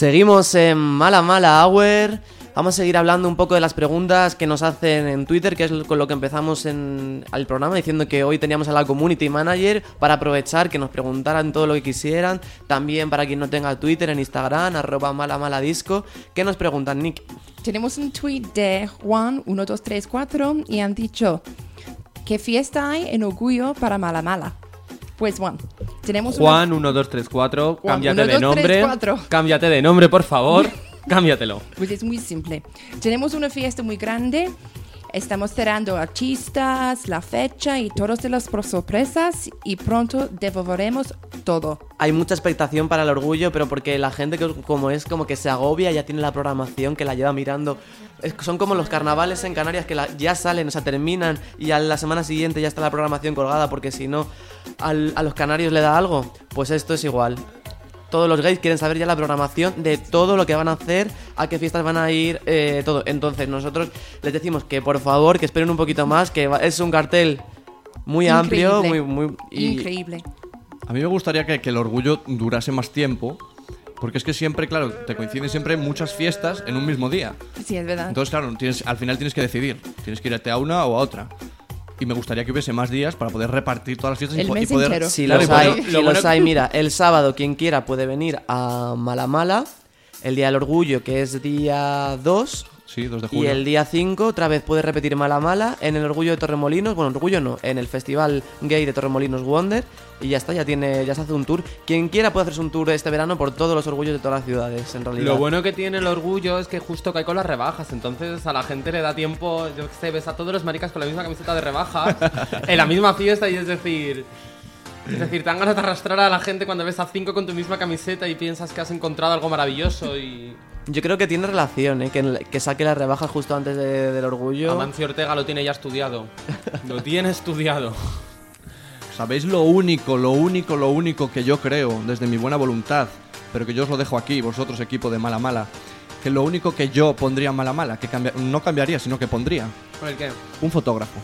[SPEAKER 1] Seguimos en Mala Mala Hour. Vamos a seguir hablando un poco de las preguntas que nos hacen en Twitter, que es con lo que empezamos en el programa, diciendo que hoy teníamos a la community manager para aprovechar que nos preguntaran todo lo que quisieran. También para quien no tenga Twitter, en Instagram, arroba mala mala disco. ¿Qué nos preguntan, Nick?
[SPEAKER 3] Tenemos un tweet de Juan1234 y han dicho, ¿qué fiesta hay en Orgullo para Mala Mala? Pues Juan, tenemos
[SPEAKER 2] Juan 1234,
[SPEAKER 3] Juan,
[SPEAKER 2] cámbiate de
[SPEAKER 3] 1, 2, 3,
[SPEAKER 2] nombre.
[SPEAKER 3] 4.
[SPEAKER 2] Cámbiate de nombre, por favor. Cámbiatelo.
[SPEAKER 3] Pues es muy simple. Tenemos una fiesta muy grande. Estamos cerrando artistas, la fecha y todas las sorpresas y pronto devolveremos todo.
[SPEAKER 1] Hay mucha expectación para el orgullo, pero porque la gente que como es como que se agobia, ya tiene la programación que la lleva mirando. Es- son como los carnavales en Canarias que la- ya salen, o sea, terminan y a la semana siguiente ya está la programación colgada, porque si no, al- a los canarios le da algo. Pues esto es igual. Todos los gays quieren saber ya la programación de todo lo que van a hacer, a qué fiestas van a ir, eh, todo. Entonces nosotros les decimos que por favor, que esperen un poquito más, que va- es un cartel muy amplio, muy,
[SPEAKER 3] Increíble.
[SPEAKER 1] muy... y-
[SPEAKER 3] Increíble.
[SPEAKER 6] A mí me gustaría que, que el orgullo durase más tiempo, porque es que siempre, claro, te coinciden siempre muchas fiestas en un mismo día.
[SPEAKER 3] Sí, es verdad.
[SPEAKER 6] Entonces, claro, tienes, al final tienes que decidir. Tienes que irte a una o a otra. Y me gustaría que hubiese más días para poder repartir todas las fiestas
[SPEAKER 3] El
[SPEAKER 6] y, y poder.
[SPEAKER 3] entero.
[SPEAKER 1] Si
[SPEAKER 6] Claro,
[SPEAKER 1] los
[SPEAKER 6] y
[SPEAKER 1] hay, si los hay, mira, el sábado quien quiera puede venir a Malamala, el día del orgullo que es día 2
[SPEAKER 6] Sí, 2 de
[SPEAKER 1] y
[SPEAKER 6] julio.
[SPEAKER 1] el día 5 otra vez puede repetir Malamala en el orgullo de Torremolinos, bueno, orgullo no, en el festival gay de Torremolinos Wonder y ya está, ya tiene ya se hace un tour. Quien quiera puede hacerse un tour este verano por todos los orgullos de todas las ciudades, en realidad.
[SPEAKER 2] Lo bueno que tiene el orgullo es que justo cae con las rebajas, entonces a la gente le da tiempo, yo que sé, ves a todos los maricas con la misma camiseta de rebajas en la misma fiesta y es decir... Es decir, te dan ganas de arrastrar a la gente cuando ves a cinco con tu misma camiseta y piensas que has encontrado algo maravilloso y...
[SPEAKER 1] Yo creo que tiene relación, ¿eh? que, que saque las rebajas justo antes de- del orgullo.
[SPEAKER 2] Amancio Ortega lo tiene ya estudiado. Lo tiene estudiado.
[SPEAKER 6] ¿Sabéis lo único, lo único, lo único que yo creo desde mi buena voluntad? Pero que yo os lo dejo aquí, vosotros, equipo de mala mala. Que lo único que yo pondría en mala mala, que no cambiaría, sino que pondría
[SPEAKER 2] ¿Con el qué?
[SPEAKER 6] un fotógrafo.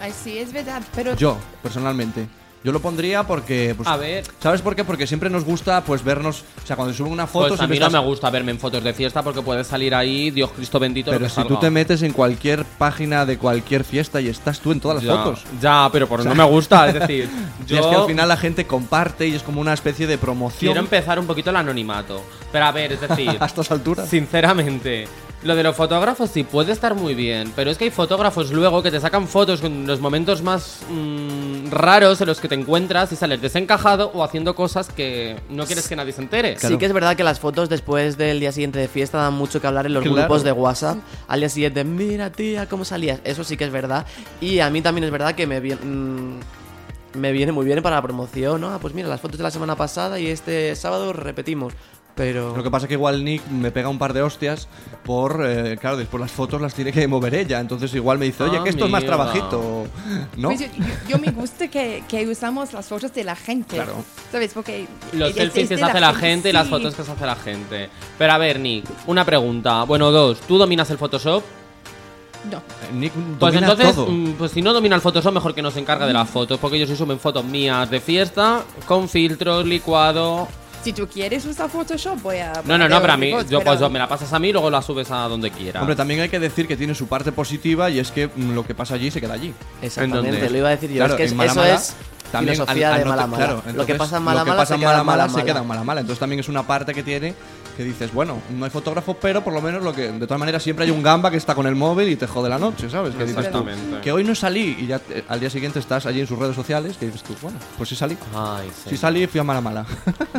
[SPEAKER 3] Ay, sí, es verdad, pero
[SPEAKER 6] Yo, personalmente. Yo lo pondría porque. Pues,
[SPEAKER 2] A ver.
[SPEAKER 6] ¿Sabes por qué? Porque siempre nos gusta pues vernos. O sea, cuando suben una foto.
[SPEAKER 2] Pues a mí no me gusta verme en fotos de fiesta porque puede salir ahí, Dios Cristo bendito, lo
[SPEAKER 6] Pero
[SPEAKER 2] que
[SPEAKER 6] si
[SPEAKER 2] salga.
[SPEAKER 6] tú te metes en cualquier página de cualquier fiesta y estás tú en todas las
[SPEAKER 2] ya,
[SPEAKER 6] fotos.
[SPEAKER 2] Ya, pero por no me gusta, es decir,
[SPEAKER 6] Y es que al final la gente comparte y es como una especie de promoción
[SPEAKER 2] quiero empezar un poquito el anonimato. Pero a ver, es decir,
[SPEAKER 6] a estas alturas.
[SPEAKER 2] sinceramente, lo de los fotógrafos sí puede estar muy bien, pero es que hay fotógrafos luego que te sacan fotos en los momentos más mm, raros en los que te encuentras y sales desencajado o haciendo cosas que no quieres que nadie se entere.
[SPEAKER 1] Sí que es verdad que las fotos después del día siguiente de fiesta dan mucho que hablar en los
[SPEAKER 6] Claro.
[SPEAKER 1] grupos de WhatsApp. Al día siguiente, mira tía, cómo salías. Eso sí que es verdad. Y a mí también es verdad que me viene, me viene muy bien para la promoción, ¿no? Ah, pues mira, las fotos de la semana pasada y este sábado repetimos. Pero...
[SPEAKER 6] Lo que pasa es que igual Nick me pega un par de hostias por, eh, claro, después las fotos las tiene que mover ella. Entonces igual me dice, oye,
[SPEAKER 2] Ah,
[SPEAKER 6] que esto es más trabajito. ¿No?
[SPEAKER 3] pues yo, yo- yo me gusta que, que usamos las fotos de la gente.
[SPEAKER 6] Claro.
[SPEAKER 3] ¿Sabes? Porque
[SPEAKER 2] Los
[SPEAKER 3] es-
[SPEAKER 2] selfies
[SPEAKER 3] es
[SPEAKER 2] que se hace la gente y las fotos que se hace la gente. Pero a ver, Nick, una pregunta. Bueno, dos. ¿Tú dominas el Photoshop?
[SPEAKER 3] No.
[SPEAKER 6] Eh, Nick
[SPEAKER 2] Pues entonces,
[SPEAKER 6] todo.
[SPEAKER 2] mm, pues si no domina el Photoshop, mejor que no se encargue de las fotos. Porque yo sí suben fotos mías de fiesta, con filtros, licuado.
[SPEAKER 3] Si tú quieres usar Photoshop, voy a.
[SPEAKER 2] No, no, no, pero a mí, yo
[SPEAKER 3] pero-
[SPEAKER 2] pues me la pasas a mí y luego la subes a donde quieras.
[SPEAKER 6] Hombre, también hay que decir que tiene su parte positiva y es que mm, lo que pasa allí se queda allí.
[SPEAKER 1] Exactamente, lo iba a decir yo.
[SPEAKER 6] Claro,
[SPEAKER 1] es que
[SPEAKER 6] en
[SPEAKER 1] es-
[SPEAKER 6] Mala
[SPEAKER 1] eso
[SPEAKER 6] Mala,
[SPEAKER 1] es
[SPEAKER 6] también
[SPEAKER 1] filosofía
[SPEAKER 6] al- al
[SPEAKER 1] de
[SPEAKER 6] no te-
[SPEAKER 1] mala mala.
[SPEAKER 6] claro,
[SPEAKER 1] lo que
[SPEAKER 6] entonces,
[SPEAKER 1] pasa en mala
[SPEAKER 6] lo que
[SPEAKER 1] mala
[SPEAKER 6] pasa
[SPEAKER 1] se
[SPEAKER 6] en
[SPEAKER 1] queda en mala
[SPEAKER 6] mala se queda en mala mala. Entonces también es una parte que tiene que dices, bueno, no hay fotógrafo, pero por lo menos lo que de todas maneras siempre hay un gamba que está con el móvil y te jode la noche, ¿sabes? Que dices tú, que hoy no salí y ya eh, al día siguiente estás allí en sus redes sociales que dices tú, bueno, pues sí salí.
[SPEAKER 2] Ay, sí.
[SPEAKER 6] Sí salí y fui a mala mala.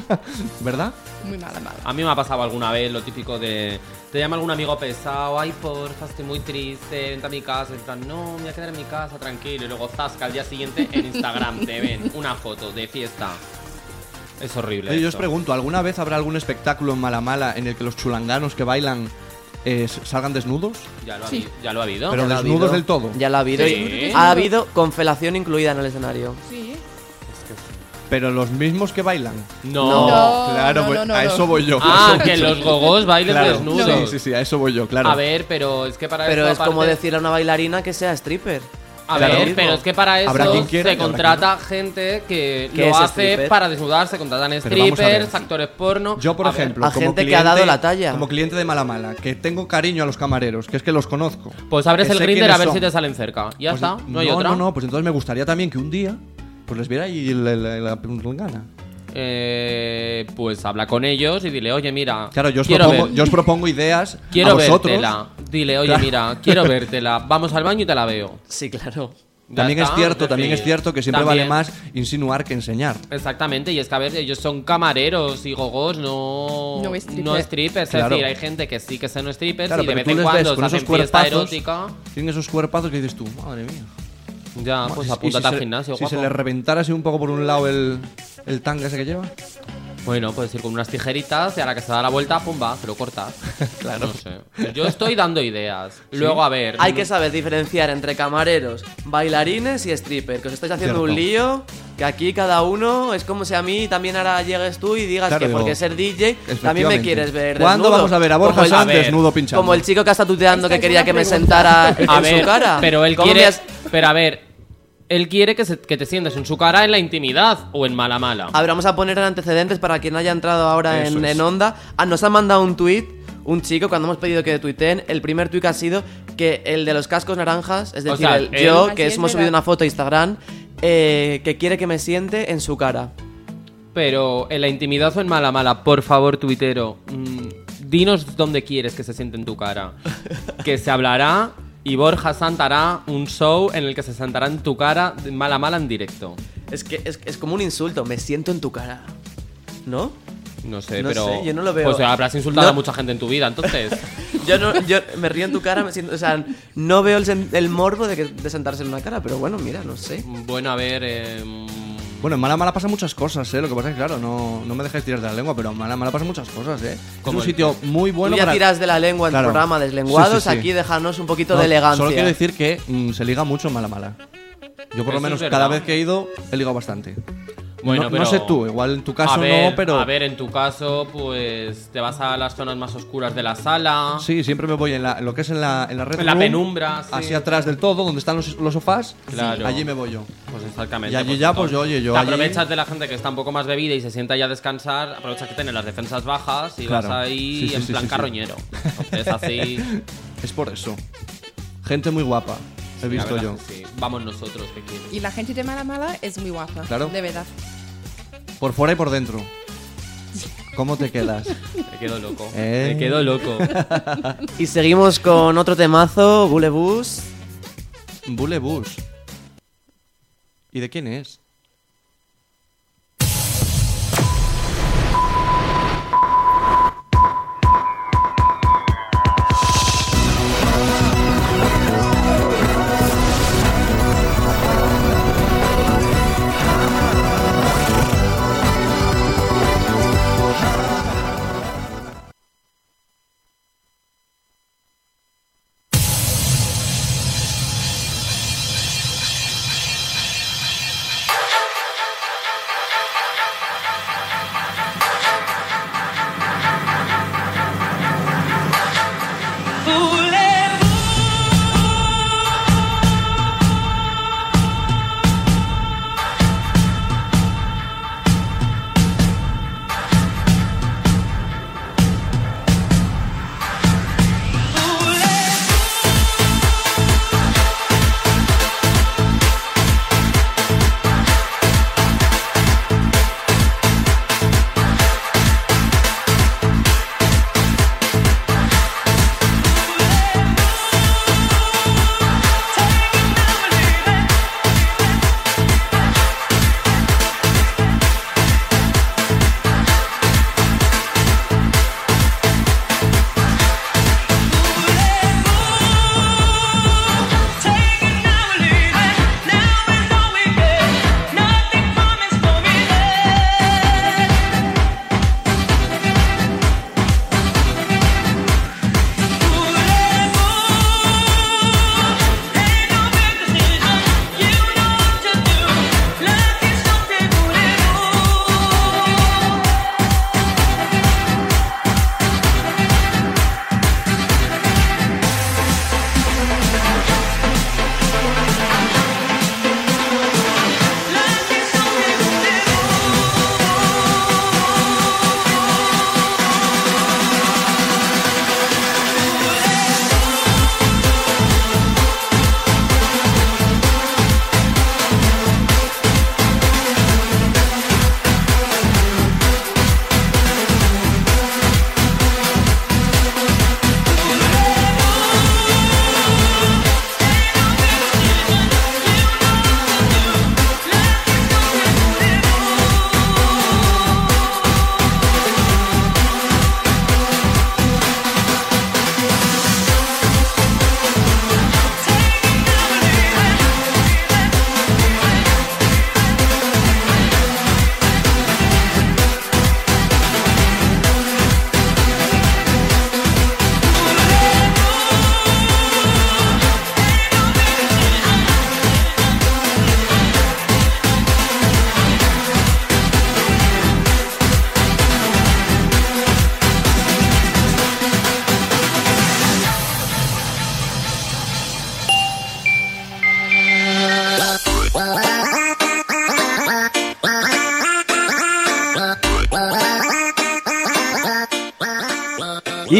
[SPEAKER 6] ¿Verdad?
[SPEAKER 3] Muy mala, mala.
[SPEAKER 2] A mí me ha pasado alguna vez lo típico de. Te llama algún amigo pesado, ay porfa, estoy muy triste, vente a mi casa. Y en plan, no, me voy a quedar en mi casa, tranquilo. Y luego zasca al día siguiente en Instagram te ven una foto de fiesta. Es horrible.
[SPEAKER 6] Oye, yo os pregunto, ¿alguna vez habrá algún espectáculo en mala mala en el que los chulanganos que bailan eh, salgan desnudos?
[SPEAKER 2] Ya lo, ha,
[SPEAKER 3] Sí.
[SPEAKER 2] ya lo ha habido.
[SPEAKER 6] Pero
[SPEAKER 1] Ya lo ha
[SPEAKER 6] desnudos
[SPEAKER 1] habido.
[SPEAKER 6] del todo.
[SPEAKER 1] Ya lo ha habido.
[SPEAKER 2] Sí.
[SPEAKER 1] y ha habido confelación incluida en el escenario.
[SPEAKER 3] Sí.
[SPEAKER 6] Pero los mismos que bailan.
[SPEAKER 2] No.
[SPEAKER 3] No.
[SPEAKER 6] claro,
[SPEAKER 3] no,
[SPEAKER 6] pues
[SPEAKER 3] no, no,
[SPEAKER 6] a
[SPEAKER 3] no.
[SPEAKER 6] eso voy yo.
[SPEAKER 2] Ah,
[SPEAKER 6] a eso
[SPEAKER 2] que
[SPEAKER 6] yo.
[SPEAKER 2] los gogos bailen
[SPEAKER 6] Claro,
[SPEAKER 2] desnudos.
[SPEAKER 6] Sí, sí, sí, a eso voy yo, claro.
[SPEAKER 2] A ver, pero es que para
[SPEAKER 1] Pero
[SPEAKER 2] esto,
[SPEAKER 1] es como
[SPEAKER 2] aparte-
[SPEAKER 1] decirle a una bailarina que sea stripper.
[SPEAKER 2] A
[SPEAKER 1] Claro.
[SPEAKER 2] ver, pero es que para eso se contrata gente que,
[SPEAKER 1] Que
[SPEAKER 2] lo hace
[SPEAKER 1] stripper.
[SPEAKER 2] para desnudarse, contratan
[SPEAKER 6] Pero vamos a ver.
[SPEAKER 2] strippers, actores porno.
[SPEAKER 6] Yo, por
[SPEAKER 2] A
[SPEAKER 6] ejemplo,
[SPEAKER 1] a
[SPEAKER 6] como
[SPEAKER 1] gente que ha dado la talla.
[SPEAKER 6] Como cliente de mala mala, que tengo cariño a los camareros, que es que los conozco.
[SPEAKER 2] pues abres el Grinder a ver
[SPEAKER 6] son.
[SPEAKER 2] si te salen cerca. Ya
[SPEAKER 6] Pues,
[SPEAKER 2] está, no, hay
[SPEAKER 6] no,
[SPEAKER 2] otra.
[SPEAKER 6] No, no, pues entonces me gustaría también que un día pues les viera y la, la, la- la gana.
[SPEAKER 2] Eh, pues habla con ellos y dile, oye, mira,
[SPEAKER 6] Claro, yo os,
[SPEAKER 2] quiero,
[SPEAKER 6] propongo,
[SPEAKER 2] ver-
[SPEAKER 6] yo os propongo ideas
[SPEAKER 2] quiero
[SPEAKER 6] a vosotros.
[SPEAKER 2] vértela. Dile, oye,
[SPEAKER 6] Claro.
[SPEAKER 2] mira, quiero vértela. Vamos al baño y te la veo.
[SPEAKER 1] Sí, claro.
[SPEAKER 2] Ya
[SPEAKER 6] También es cierto, también es cierto que siempre
[SPEAKER 2] también-
[SPEAKER 6] vale más insinuar que enseñar.
[SPEAKER 2] Exactamente, y es que a ver, ellos son camareros y gogos, no,
[SPEAKER 3] No stripper.
[SPEAKER 2] no strippers.
[SPEAKER 6] Claro.
[SPEAKER 2] Es decir, hay gente que sí que son strippers
[SPEAKER 6] Claro,
[SPEAKER 2] y de vez en cuando se hacen fiesta erótica.
[SPEAKER 6] tienen esos cuerpazos que dices tú, madre mía.
[SPEAKER 2] Ya, pues
[SPEAKER 6] Y si
[SPEAKER 2] apúntate al
[SPEAKER 6] se-
[SPEAKER 2] gimnasio,
[SPEAKER 6] Si
[SPEAKER 2] guapo.
[SPEAKER 6] se le reventara así un poco por un lado el, el tanga ese que lleva.
[SPEAKER 2] Bueno, puedes ir con unas tijeritas y a la que se da la vuelta, pum, va, te lo cortas. claro. No sé. Yo estoy dando ideas. Luego, a ver.
[SPEAKER 1] Hay que saber diferenciar entre camareros, bailarines y stripper. Que os estáis haciendo un
[SPEAKER 6] Cierto.
[SPEAKER 1] lío. Que aquí cada uno es como si a mí también ahora llegues tú y digas
[SPEAKER 6] Claro,
[SPEAKER 1] que porque ser DJ también me quieres ver.
[SPEAKER 6] ¿Cuándo
[SPEAKER 1] desnudo.
[SPEAKER 6] vamos a ver a Borja Sanz desnudo pinchando?
[SPEAKER 1] Como el chico que está tuteando
[SPEAKER 3] Esta
[SPEAKER 1] que quería que me sentara en
[SPEAKER 2] A
[SPEAKER 1] su
[SPEAKER 2] ver,
[SPEAKER 1] cara.
[SPEAKER 2] pero él
[SPEAKER 1] ¿Cómo me
[SPEAKER 2] quiere. Pero a ver, él quiere que, se- que te sientes en su cara en la intimidad o en mala mala.
[SPEAKER 1] A ver, vamos a poner en antecedentes para quien haya entrado ahora en, en onda. Ah, nos ha mandado un tweet un chico cuando hemos pedido que tuiteen. El primer tweet ha sido que el de los cascos naranjas, es
[SPEAKER 2] O
[SPEAKER 1] decir,
[SPEAKER 2] sea,
[SPEAKER 1] el-
[SPEAKER 2] él-
[SPEAKER 1] yo, que
[SPEAKER 3] es
[SPEAKER 1] hemos subido una foto a Instagram, eh, que quiere que me siente en su cara.
[SPEAKER 2] Pero en la intimidad o en mala mala, por favor, tuitero, mm, dinos dónde quieres que se siente en tu cara. que se hablará y Borja Sant hará un show en el que se sentará en tu cara de mala mala en directo.
[SPEAKER 1] Es que es, es como un insulto, me siento en tu cara. ¿No?
[SPEAKER 2] No sé,
[SPEAKER 1] No
[SPEAKER 2] pero.
[SPEAKER 1] sé, yo no lo veo.
[SPEAKER 2] Pues habrás insultado
[SPEAKER 1] No.
[SPEAKER 2] a mucha gente en tu vida, entonces.
[SPEAKER 1] Yo no, yo me río en tu cara, me siento, o sea, no veo el, sen- el morbo de, que, de sentarse en una cara, pero bueno, mira, no sé.
[SPEAKER 2] bueno, a ver. em,
[SPEAKER 6] Bueno, en mala mala pasan muchas cosas, ¿eh? Lo que pasa es que, claro, no, no me dejáis tirar de la lengua, pero en mala mala pasan muchas cosas, ¿eh? Es
[SPEAKER 2] Como
[SPEAKER 6] un
[SPEAKER 2] el-
[SPEAKER 6] sitio muy bueno
[SPEAKER 1] Tú ya
[SPEAKER 6] para...
[SPEAKER 1] tiras de la lengua en
[SPEAKER 6] Claro.
[SPEAKER 1] programa Deslenguados,
[SPEAKER 6] Sí, sí, sí.
[SPEAKER 1] aquí déjanos un poquito
[SPEAKER 6] No,
[SPEAKER 1] de elegancia.
[SPEAKER 6] Solo quiero decir que mm, se liga mucho en mala mala. Yo por lo
[SPEAKER 2] Eso
[SPEAKER 6] menos
[SPEAKER 2] es
[SPEAKER 6] cada vez que he ido he ligado bastante.
[SPEAKER 2] Bueno,
[SPEAKER 6] no,
[SPEAKER 2] pero-
[SPEAKER 6] no sé tú, igual en tu caso
[SPEAKER 2] a ver,
[SPEAKER 6] no, pero...
[SPEAKER 2] A ver, en tu caso, pues te vas a las zonas más oscuras de la sala.
[SPEAKER 6] Sí, siempre me voy en, la- en lo que es en la, en la red
[SPEAKER 2] En la
[SPEAKER 6] room,
[SPEAKER 2] penumbra, sí.
[SPEAKER 6] Hacia atrás del todo, donde están los, los sofás.
[SPEAKER 2] Claro.
[SPEAKER 6] Allí me voy yo.
[SPEAKER 2] Pues exactamente.
[SPEAKER 6] Y allí ya, pues, yo, oye, yo
[SPEAKER 2] Te
[SPEAKER 6] allí-
[SPEAKER 2] aprovechas de la gente que está un poco más bebida y se sienta ya a descansar, aprovechas que tiene las defensas bajas y
[SPEAKER 6] Claro.
[SPEAKER 2] vas ahí
[SPEAKER 6] Sí, sí,
[SPEAKER 2] en plan
[SPEAKER 6] sí, sí.
[SPEAKER 2] carroñero. Entonces así.
[SPEAKER 6] Es por eso. Gente muy guapa, he visto
[SPEAKER 2] verdad
[SPEAKER 6] yo.
[SPEAKER 2] sí. Vamos nosotros, que quieres.
[SPEAKER 3] Y la gente de mala mala es muy guapa.
[SPEAKER 6] Claro.
[SPEAKER 3] De verdad.
[SPEAKER 6] Por fuera y por dentro. ¿Cómo te quedas?
[SPEAKER 2] Me quedo loco.
[SPEAKER 6] Eh.
[SPEAKER 2] Me quedo loco.
[SPEAKER 1] Y seguimos con otro temazo, Bulebus.
[SPEAKER 6] Bule Bus. ¿Y de quién es?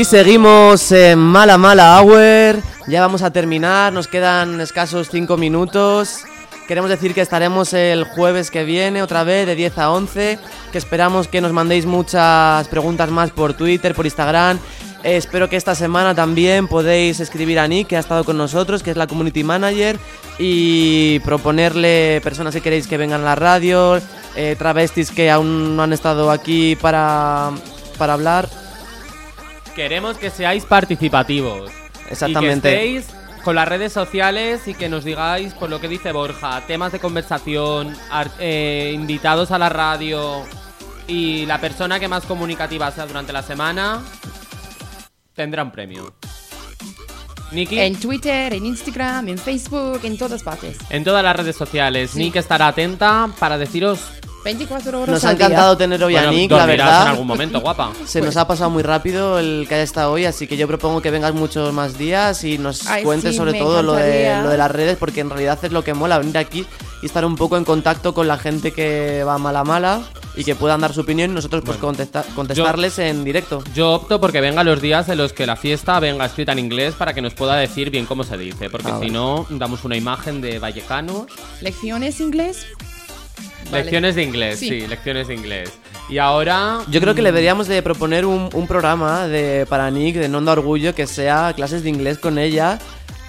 [SPEAKER 1] Seguimos en Mala Mala Hour. Ya vamos a terminar, nos quedan escasos 5 minutos. Queremos decir que estaremos el jueves que viene, otra vez, de 10 a 11. Que esperamos que nos mandéis muchas preguntas más por Twitter, por Instagram. Eh, espero que esta semana también podéis escribir a Nick, que ha estado con nosotros, que es la community manager, y proponerle personas que queréis que vengan a la radio, eh, travestis que aún no han estado aquí para, para hablar.
[SPEAKER 2] Queremos que seáis participativos.
[SPEAKER 1] Exactamente.
[SPEAKER 2] Y que estéis con las redes sociales y que nos digáis, por lo que dice Borja, temas de conversación, eh, invitados a la radio y la persona que más comunicativa sea durante la semana tendrá un premio. Niki,
[SPEAKER 3] En Twitter, en Instagram, en Facebook, en todas partes.
[SPEAKER 2] en todas las redes sociales. Nick estará atenta para deciros.
[SPEAKER 3] 24 horas
[SPEAKER 1] Nos ha
[SPEAKER 3] día.
[SPEAKER 1] encantado tener hoy a Nick, la verdad.
[SPEAKER 2] en algún momento, guapa.
[SPEAKER 1] Se nos ha pasado muy rápido el que haya estado hoy, así que yo propongo que vengas muchos más días y nos
[SPEAKER 3] Ay,
[SPEAKER 1] cuentes
[SPEAKER 3] sí,
[SPEAKER 1] sobre todo lo de,
[SPEAKER 3] encantaría.
[SPEAKER 1] lo de las redes, porque en realidad es lo que mola, venir aquí y estar un poco en contacto con la gente que va mala mala y que puedan dar su opinión y nosotros pues contesta- contestarles en directo.
[SPEAKER 2] Yo opto porque venga los días en los que la fiesta venga escrita en inglés para que nos pueda decir bien cómo se dice. Porque
[SPEAKER 1] Ah,
[SPEAKER 2] si no, damos una imagen de vallecanos.
[SPEAKER 3] ¿Lecciones inglés? Vale.
[SPEAKER 2] Lecciones de inglés, sí.
[SPEAKER 3] Sí.
[SPEAKER 2] lecciones de inglés. Y ahora.
[SPEAKER 1] Yo creo que le deberíamos de proponer un, un programa de, para Nick de Nonda Orgullo que sea clases de inglés con ella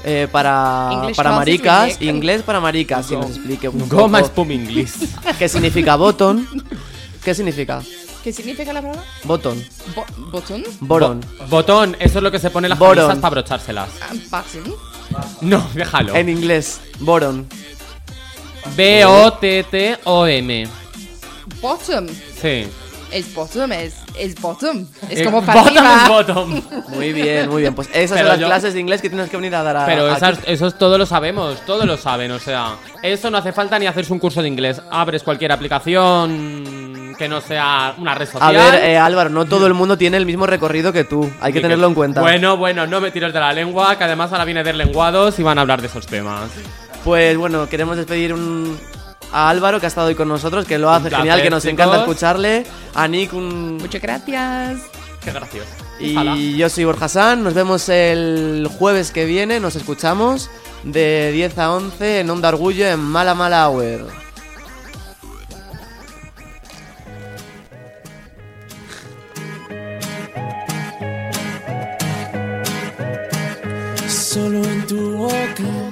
[SPEAKER 1] eh, para,
[SPEAKER 3] English
[SPEAKER 1] para maricas, inglés para maricas, y nos explique un
[SPEAKER 2] Goma
[SPEAKER 1] poco
[SPEAKER 2] Spum English.
[SPEAKER 1] qué significa botón, qué significa
[SPEAKER 3] ¿Qué significa la palabra?
[SPEAKER 1] botón,
[SPEAKER 3] Bo- ¿Botón?
[SPEAKER 1] borón.
[SPEAKER 2] Botón, eso es lo que se pone en las camisas para brochárselas.
[SPEAKER 3] Ah, button.
[SPEAKER 2] No, déjalo.
[SPEAKER 1] En inglés, boron.
[SPEAKER 2] B-O-T-T-O-M.
[SPEAKER 3] Bottom.
[SPEAKER 2] Sí.
[SPEAKER 3] Es bottom, es, es bottom. Es
[SPEAKER 2] Eh,
[SPEAKER 3] como para
[SPEAKER 2] bottom
[SPEAKER 3] arriba.
[SPEAKER 2] es bottom.
[SPEAKER 1] Muy bien, muy bien. Pues esas
[SPEAKER 2] Pero
[SPEAKER 1] son las
[SPEAKER 2] yo-
[SPEAKER 1] clases de inglés que tienes que venir a dar a
[SPEAKER 2] Pero
[SPEAKER 1] aquí.
[SPEAKER 2] esas, esos todos lo sabemos, todos lo saben, o sea, eso no hace falta ni hacerse un curso de inglés. Abres cualquier aplicación que no sea una red
[SPEAKER 1] A
[SPEAKER 2] social.
[SPEAKER 1] ver, eh, Álvaro, no todo el mundo tiene el mismo recorrido que tú. Hay que
[SPEAKER 2] y
[SPEAKER 1] tenerlo en cuenta.
[SPEAKER 2] Bueno, bueno, no me tires de la lengua, que además ahora viene deslenguados y van a hablar de esos temas.
[SPEAKER 1] Pues bueno, queremos despedir un- a Álvaro que ha estado hoy con nosotros, que lo hace
[SPEAKER 2] placer,
[SPEAKER 1] genial, que nos
[SPEAKER 2] chicos.
[SPEAKER 1] encanta escucharle. A Nick un...
[SPEAKER 3] Muchas gracias.
[SPEAKER 2] Qué gracioso. Ojalá.
[SPEAKER 1] Y yo soy Borja San, nos vemos el jueves que viene, nos escuchamos de 10 a 11 en Onda Orgullo en Mala Mala Hour.
[SPEAKER 7] Solo en tu boca